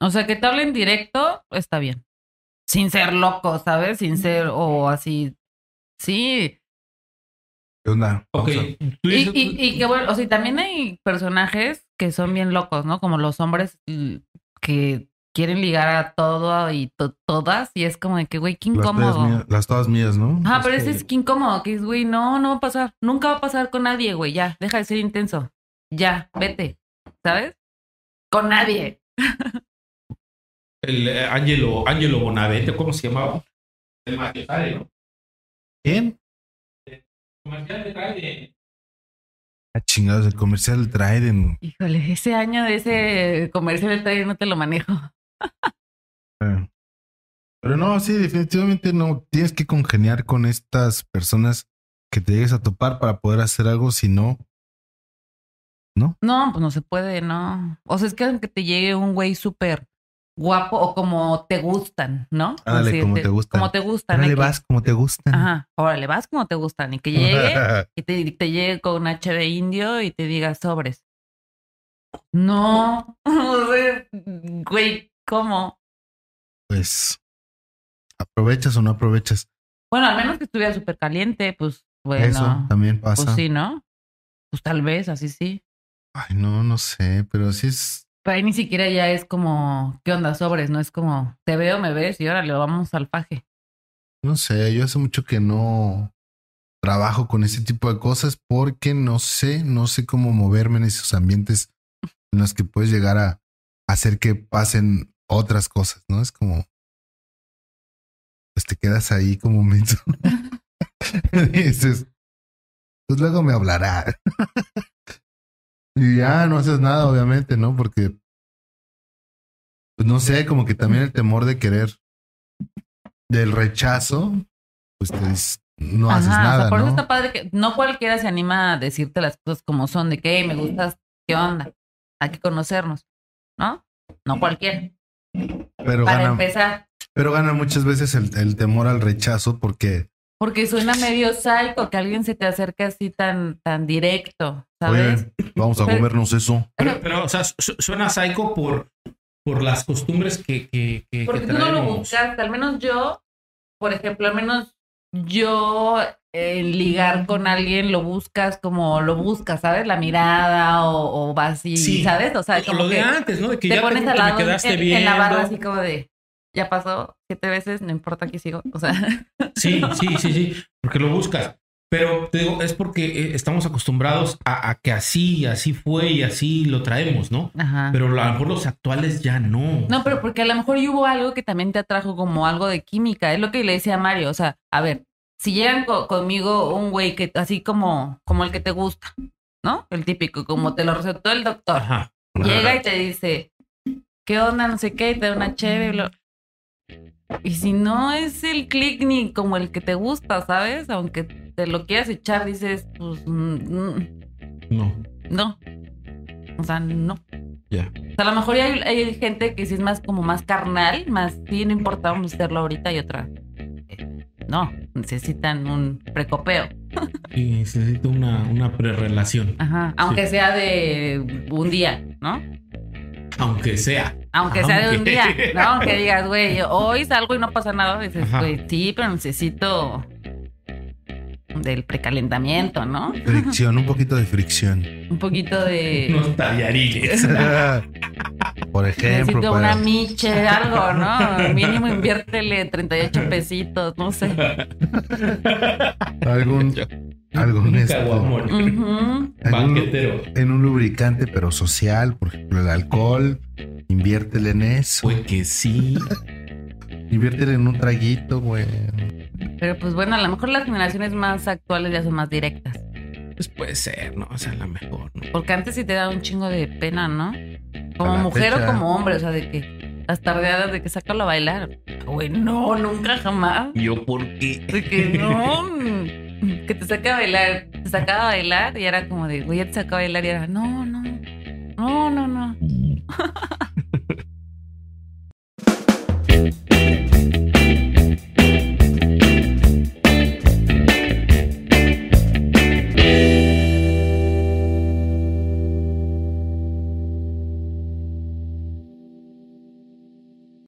O sea, que te hablen directo, está bien. Sin ser loco, ¿sabes? Sin ser o así. Sí. ¿Qué onda? Ok, Vamos a- tú Y, y, y que bueno, o sea, también hay personajes que son bien locos, ¿no? Como los hombres mm, que quieren ligar a todo y to- todas, y es como de que, güey, qué incómodo. mías, las todas mías, ¿no? Ah, pero Es ese es que incómodo, que es, güey, no, no va a pasar. Nunca va a pasar con nadie, güey, ya, deja de ser intenso. Ya, vete, ¿sabes? Con nadie. el eh, Angelo, Angelo Bonavente, ¿cómo se llamaba? El Machiotare, ¿no? ¿Quién? Comercial de Trident. Ah, chingados, el comercial del Trident. Híjole, ese año de ese comercial del taller no te lo manejo. Eh. Pero no, sí, definitivamente no. Tienes que congeniar con estas personas que te llegues a topar para poder hacer algo, si no, No, pues no se puede, no. O sea, es que aunque te llegue un güey súper guapo o como te gustan, ¿no? Ándale, Así, como te gustan. Como te gustan. órale que- vas como te gustan. Ajá, órale, vas como te gustan. Y que llegue y te, te llegue con una de indio y te diga sobres. No, güey, ¿cómo? pues, ¿aprovechas o no aprovechas? Bueno, al menos que estuviera súper caliente, pues bueno. Eso también pasa. Pues sí, ¿no? Pues tal vez, así sí. Ay, no, no sé, pero sí es. Pero ahí ni siquiera ya es como, ¿qué onda sobres? No es como, te veo, me ves y órale, vamos al faje. No sé, yo hace mucho que no trabajo con ese tipo de cosas porque no sé, no sé cómo moverme en esos ambientes en los que puedes llegar a hacer que pasen otras cosas, ¿no? Es como, pues te quedas ahí como. Y dices, pues luego me hablará. y ya no haces nada, obviamente, ¿no? Porque, pues no sé, como que también el temor de querer, del rechazo, pues te dices, no haces Ajá, o sea, nada, por eso ¿no? está padre que no cualquiera se anima a decirte las cosas como son, de que "Hey, me gustas, ¿qué onda? Hay que conocernos, ¿no? No cualquiera. Pero Para gana, empezar, pero gana muchas veces el, el temor al rechazo porque, porque suena medio psycho que alguien se te acerque así tan, tan directo, ¿sabes? oye, vamos a Pero- comernos eso. Pero, pero, o sea, su- suena psycho por, por las costumbres que, que, que, Porque que tú no lo buscaste, al menos yo por ejemplo, al menos yo en ligar con alguien lo buscas como lo buscas, ¿sabes? La mirada o, o vas y, Sí. ¿sabes? O sea, como lo de antes, ¿no? De que te ya pones te, al me lado en, quedaste en- viendo. en la barra así como de, ya pasó siete veces, no importa que sigo. O sea, Sí, sí, sí, sí, porque lo buscas. Pero te digo, es porque eh, estamos acostumbrados a, a que así, así fue y así lo traemos, ¿no? ajá. Pero a lo mejor los actuales ya no. No, pero porque a lo mejor hubo algo que también te atrajo como algo de química. Es lo que le decía a Mario. O sea, a ver, si llegan co- conmigo un güey que así como, como el que te gusta, ¿no? El típico, como te lo recetó el doctor. Ajá. Llega y te dice, ¿qué onda? No sé qué, y te da una chévere. Y si no es el click ni como el que te gusta, ¿sabes? Aunque te lo quieras echar, dices, pues mm, mm, No, no. O sea, no. ya. O sea, a lo mejor hay, hay gente que sí es más como más carnal, más sí, no importa, vamos a hacerlo ahorita y otra. eh, No, necesitan un precopeo. Y necesito una, una prerelación, Ajá. Aunque sea de un día, ¿no? aunque sea. Aunque sea de un día, ¿no? Aunque digas, güey, hoy salgo y no pasa nada. Dices, güey, sí, pero necesito del precalentamiento, ¿no? Fricción, un poquito de fricción. Un poquito de... Unos tallarines. Por ejemplo, Necesito para- una miche, algo, ¿no? Mínimo inviértele 38 pesitos, no sé. algún, algún Un esto, caguamón. Ujú. algún- Banquetero. en un lubricante, pero social, por ejemplo, el alcohol. Inviértele en eso. Pues que sí. Inviértele en un traguito, güey. Pero pues bueno, a lo mejor las generaciones más actuales ya son más directas. Pues puede ser, ¿no? O sea, la mejor, ¿no? Porque antes sí te da un chingo de pena, ¿no? Como A mujer fecha. o como hombre, o sea, de que las tardeadas de que sácalo a bailar. Güey, no, nunca jamás. Yo, ¿por qué? De que no, que te saca a bailar, te sacaba a bailar y era como de, güey, ya te saca a bailar y era, no, no, no, no, no.